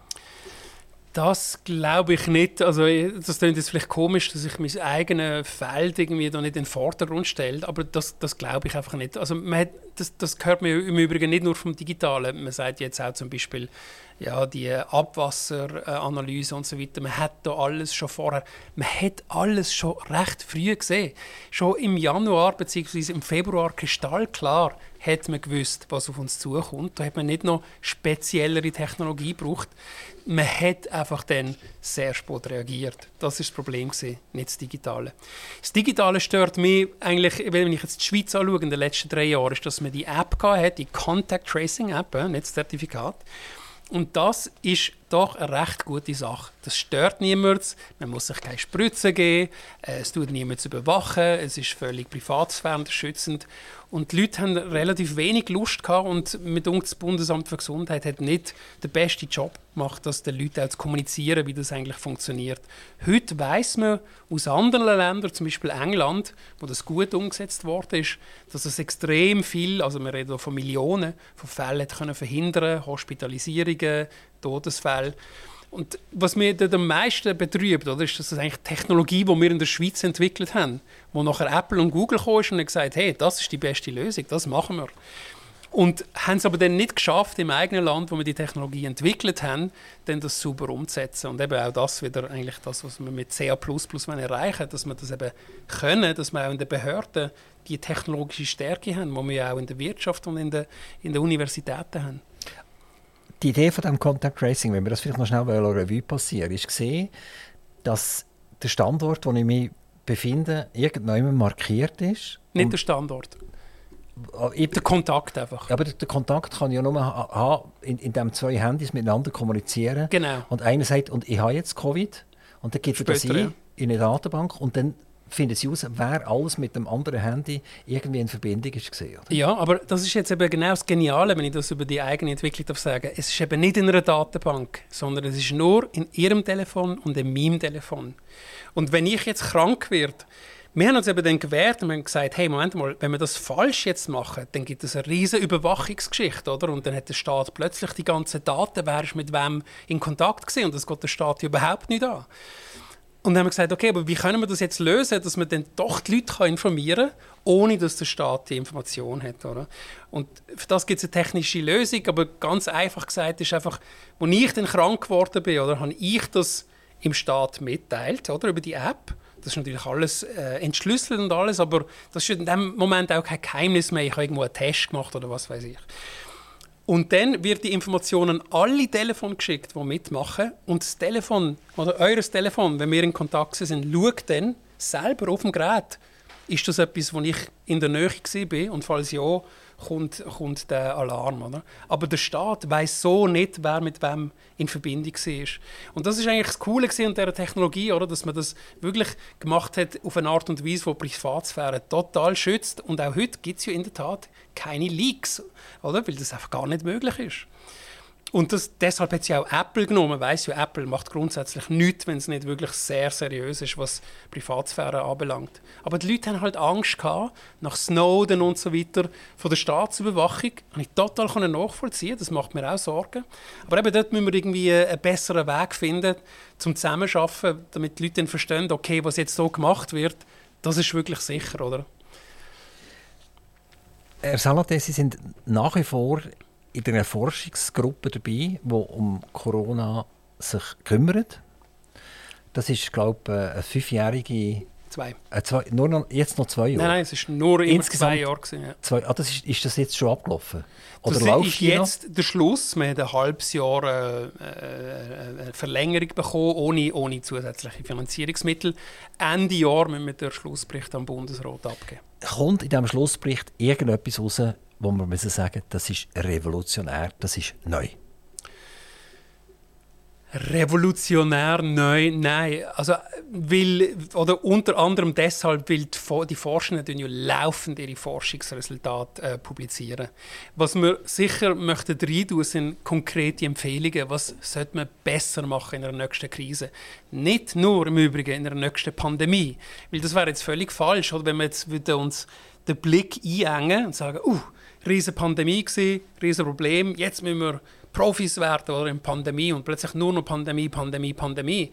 Das glaube ich nicht. Also, das klingt jetzt vielleicht komisch, dass ich mein eigenes Feld irgendwie da nicht in den Vordergrund stelle, aber das, das glaube ich einfach nicht. Also, hat, das, das hört man im Übrigen nicht nur vom Digitalen. Man sagt jetzt auch zum Beispiel, ja, die Abwasseranalyse und so weiter. Man hat da alles schon vorher, man hat alles schon recht früh gesehen. Schon im Januar bzw. im Februar kristallklar hat man gewusst, was auf uns zukommt. Da hat man nicht noch speziellere Technologie gebraucht. Man hat einfach dann sehr spät reagiert. Das ist das Problem gewesen, nicht das Digitale. Das Digitale stört mich eigentlich, wenn ich jetzt die Schweiz anschaue in den letzten drei Jahren, ist, dass man die App hat, die Contact Tracing App, nicht das Zertifikat. Und das ist doch eine recht gute Sache. Das stört niemanden, man muss sich keine Spritzen geben, äh, es tut niemand überwachen, es ist völlig privatsphärenschützend und die Leute haben relativ wenig Lust gehabt und mit uns das Bundesamt für Gesundheit hat nicht den besten Job gemacht, dass den Leuten auch zu kommunizieren, wie das eigentlich funktioniert. Heute weiß man aus anderen Ländern, zum Beispiel England, wo das gut umgesetzt worden ist, dass es extrem viel, also wir reden von Millionen von Fällen können verhindern, Hospitalisierungen, Todesfälle. Und was mir am meisten betrübt, oder, ist, dass das eigentlich Technologie, die wir in der Schweiz entwickelt haben, wo nachher Apple und Google kam und gesagt, hey, das ist die beste Lösung, das machen wir. Und haben es aber dann nicht geschafft, im eigenen Land, wo wir die Technologie entwickelt haben, dann das sauber umzusetzen. Und eben auch das wieder eigentlich das, was wir mit CA++ erreichen dass wir das eben können, dass wir auch in den Behörden die technologische Stärke haben, die wir auch in der Wirtschaft und in den, in den Universitäten haben die Idee von dem Contact Tracing, wenn wir das vielleicht noch schnell Revue passieren, ist gesehen, dass der Standort, wo ich mich befinde, irgendwann markiert ist. Nicht der Standort. Ah, ich, der Kontakt einfach. Aber der, der Kontakt kann ja nur haben, in, indem zwei Handys miteinander kommunizieren. Genau. Und einer sagt, und ich habe jetzt Covid. Und dann gibt er das ein ja. in eine Datenbank und dann finden sie heraus, wer alles mit dem anderen Handy irgendwie in Verbindung ist gesehen. Ja, aber das ist jetzt eben genau das Geniale, wenn ich das über die eigene Entwicklung darf sagen. Es ist eben nicht in einer Datenbank, sondern es ist nur in ihrem Telefon und in meinem Telefon. Und wenn ich jetzt krank werde, wir haben uns eben dann gewehrt und haben gesagt, hey, Moment mal, wenn wir das falsch jetzt machen, dann gibt es eine riesige Überwachungsgeschichte, oder? Und dann hat der Staat plötzlich die ganzen Daten, wer ist mit wem in Kontakt gesehen und das geht der Staat überhaupt nicht an. Und dann haben wir gesagt, okay, aber wie können wir das jetzt lösen, dass man dann doch die Leute informieren kann, ohne dass der Staat die Information hat. Oder? Und für das gibt es eine technische Lösung, aber ganz einfach gesagt ist einfach, als ich dann krank geworden bin, oder, habe ich das im Staat mitteilt, oder, über die App. Das ist natürlich alles äh, entschlüsselt und alles, aber das ist in dem Moment auch kein Geheimnis mehr. Ich habe irgendwo einen Test gemacht oder was weiß ich. Und dann wird die Information an alle Telefone geschickt, die mitmachen. Und das Telefon, oder eures Telefon, wenn wir in Kontakt sind, schaut dann selber auf dem Gerät, ist das etwas, wo ich in der Nähe war? Und falls ja, kommt, kommt der Alarm. Oder? Aber der Staat weiß so nicht, wer mit wem in Verbindung war. Und das ist eigentlich das Coole an dieser Technologie, oder? dass man das wirklich gemacht hat auf eine Art und Weise, die Privatsphäre total schützt. Und auch heute gibt es ja in der Tat keine Leaks, oder? weil das einfach gar nicht möglich ist. Und das, deshalb hat sie auch Apple genommen. Weiss ja, Apple macht grundsätzlich nichts, wenn es nicht wirklich sehr seriös ist, was Privatsphäre anbelangt. Aber die Leute haben halt Angst gehabt, nach Snowden und so weiter, von der Staatsüberwachung. Kann ich total nachvollziehen, das macht mir auch Sorgen. Aber eben dort müssen wir irgendwie einen besseren Weg finden, zum Zusammenarbeiten, damit die Leute dann verstehen, okay, was jetzt so gemacht wird, das ist wirklich sicher, oder? Herr Salate, Sie sind nach wie vor in einer Forschungsgruppe dabei, die um Corona sich kümmert. Das ist, glaube ich, eine fünfjährige. Zwei. Äh, zwei nur noch, jetzt noch zwei Jahre? Nein, nein, es ist nur Insgesamt zwei Jahre. Gewesen, ja. zwei, ah, das ist, ist das jetzt schon abgelaufen? Oder das ist jetzt noch? der Schluss. Wir haben ein halbes Jahr äh, äh, eine Verlängerung bekommen, ohne, ohne zusätzliche Finanzierungsmittel. Ende Jahr müssen wir den Schlussbericht am Bundesrat abgeben. Kommt in diesem Schlussbericht irgendetwas raus, wo man müssen sagen, das ist revolutionär, das ist neu? Revolutionär neu, nein. Also, weil, oder unter anderem deshalb, weil die, die Forschenden ja laufend ihre Forschungsresultate äh, publizieren. Was wir sicher möchten reintun, sind konkrete Empfehlungen, was sollte man besser machen in der nächsten Krise. Nicht nur im Übrigen in der nächsten Pandemie, weil das wäre jetzt völlig falsch, oder wenn wir jetzt uns den Blick einengen und sagen, uh, riesige Pandemie gewesen, riesen Problem. Jetzt müssen wir Profis werden oder in Pandemie und plötzlich nur noch Pandemie, Pandemie, Pandemie.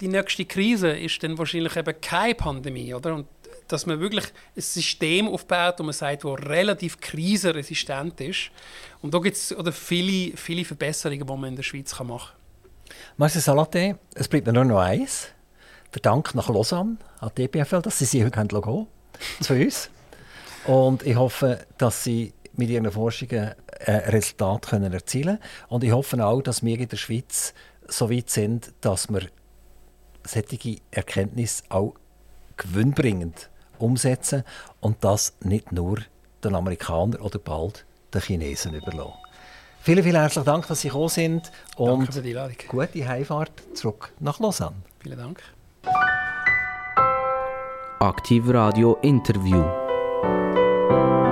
Die nächste Krise ist dann wahrscheinlich eben keine Pandemie, oder? Und dass man wirklich ein System aufbaut, wo man sagt, wo relativ krisenresistent ist. Und da gibt es viele, viele Verbesserungen, die man in der Schweiz machen kann. Marcel Salate, es bleibt mir nur noch eins. Der Dank nach Lausanne an die DPFL, dass Sie sich heute können, zu uns. Und ich hoffe, dass Sie mit ihren Forschungen ein äh, Resultat können erzielen können. Und ich hoffe auch, dass wir in der Schweiz so weit sind, dass wir solche Erkenntnisse auch gewinnbringend umsetzen und das nicht nur den Amerikanern oder bald den Chinesen überlassen. Vielen, vielen herzlichen Dank, dass Sie gekommen sind und Danke für die Einladung. gute Heimfahrt zurück nach Lausanne. Vielen Dank. Aktiv Radio Interview. Thank you.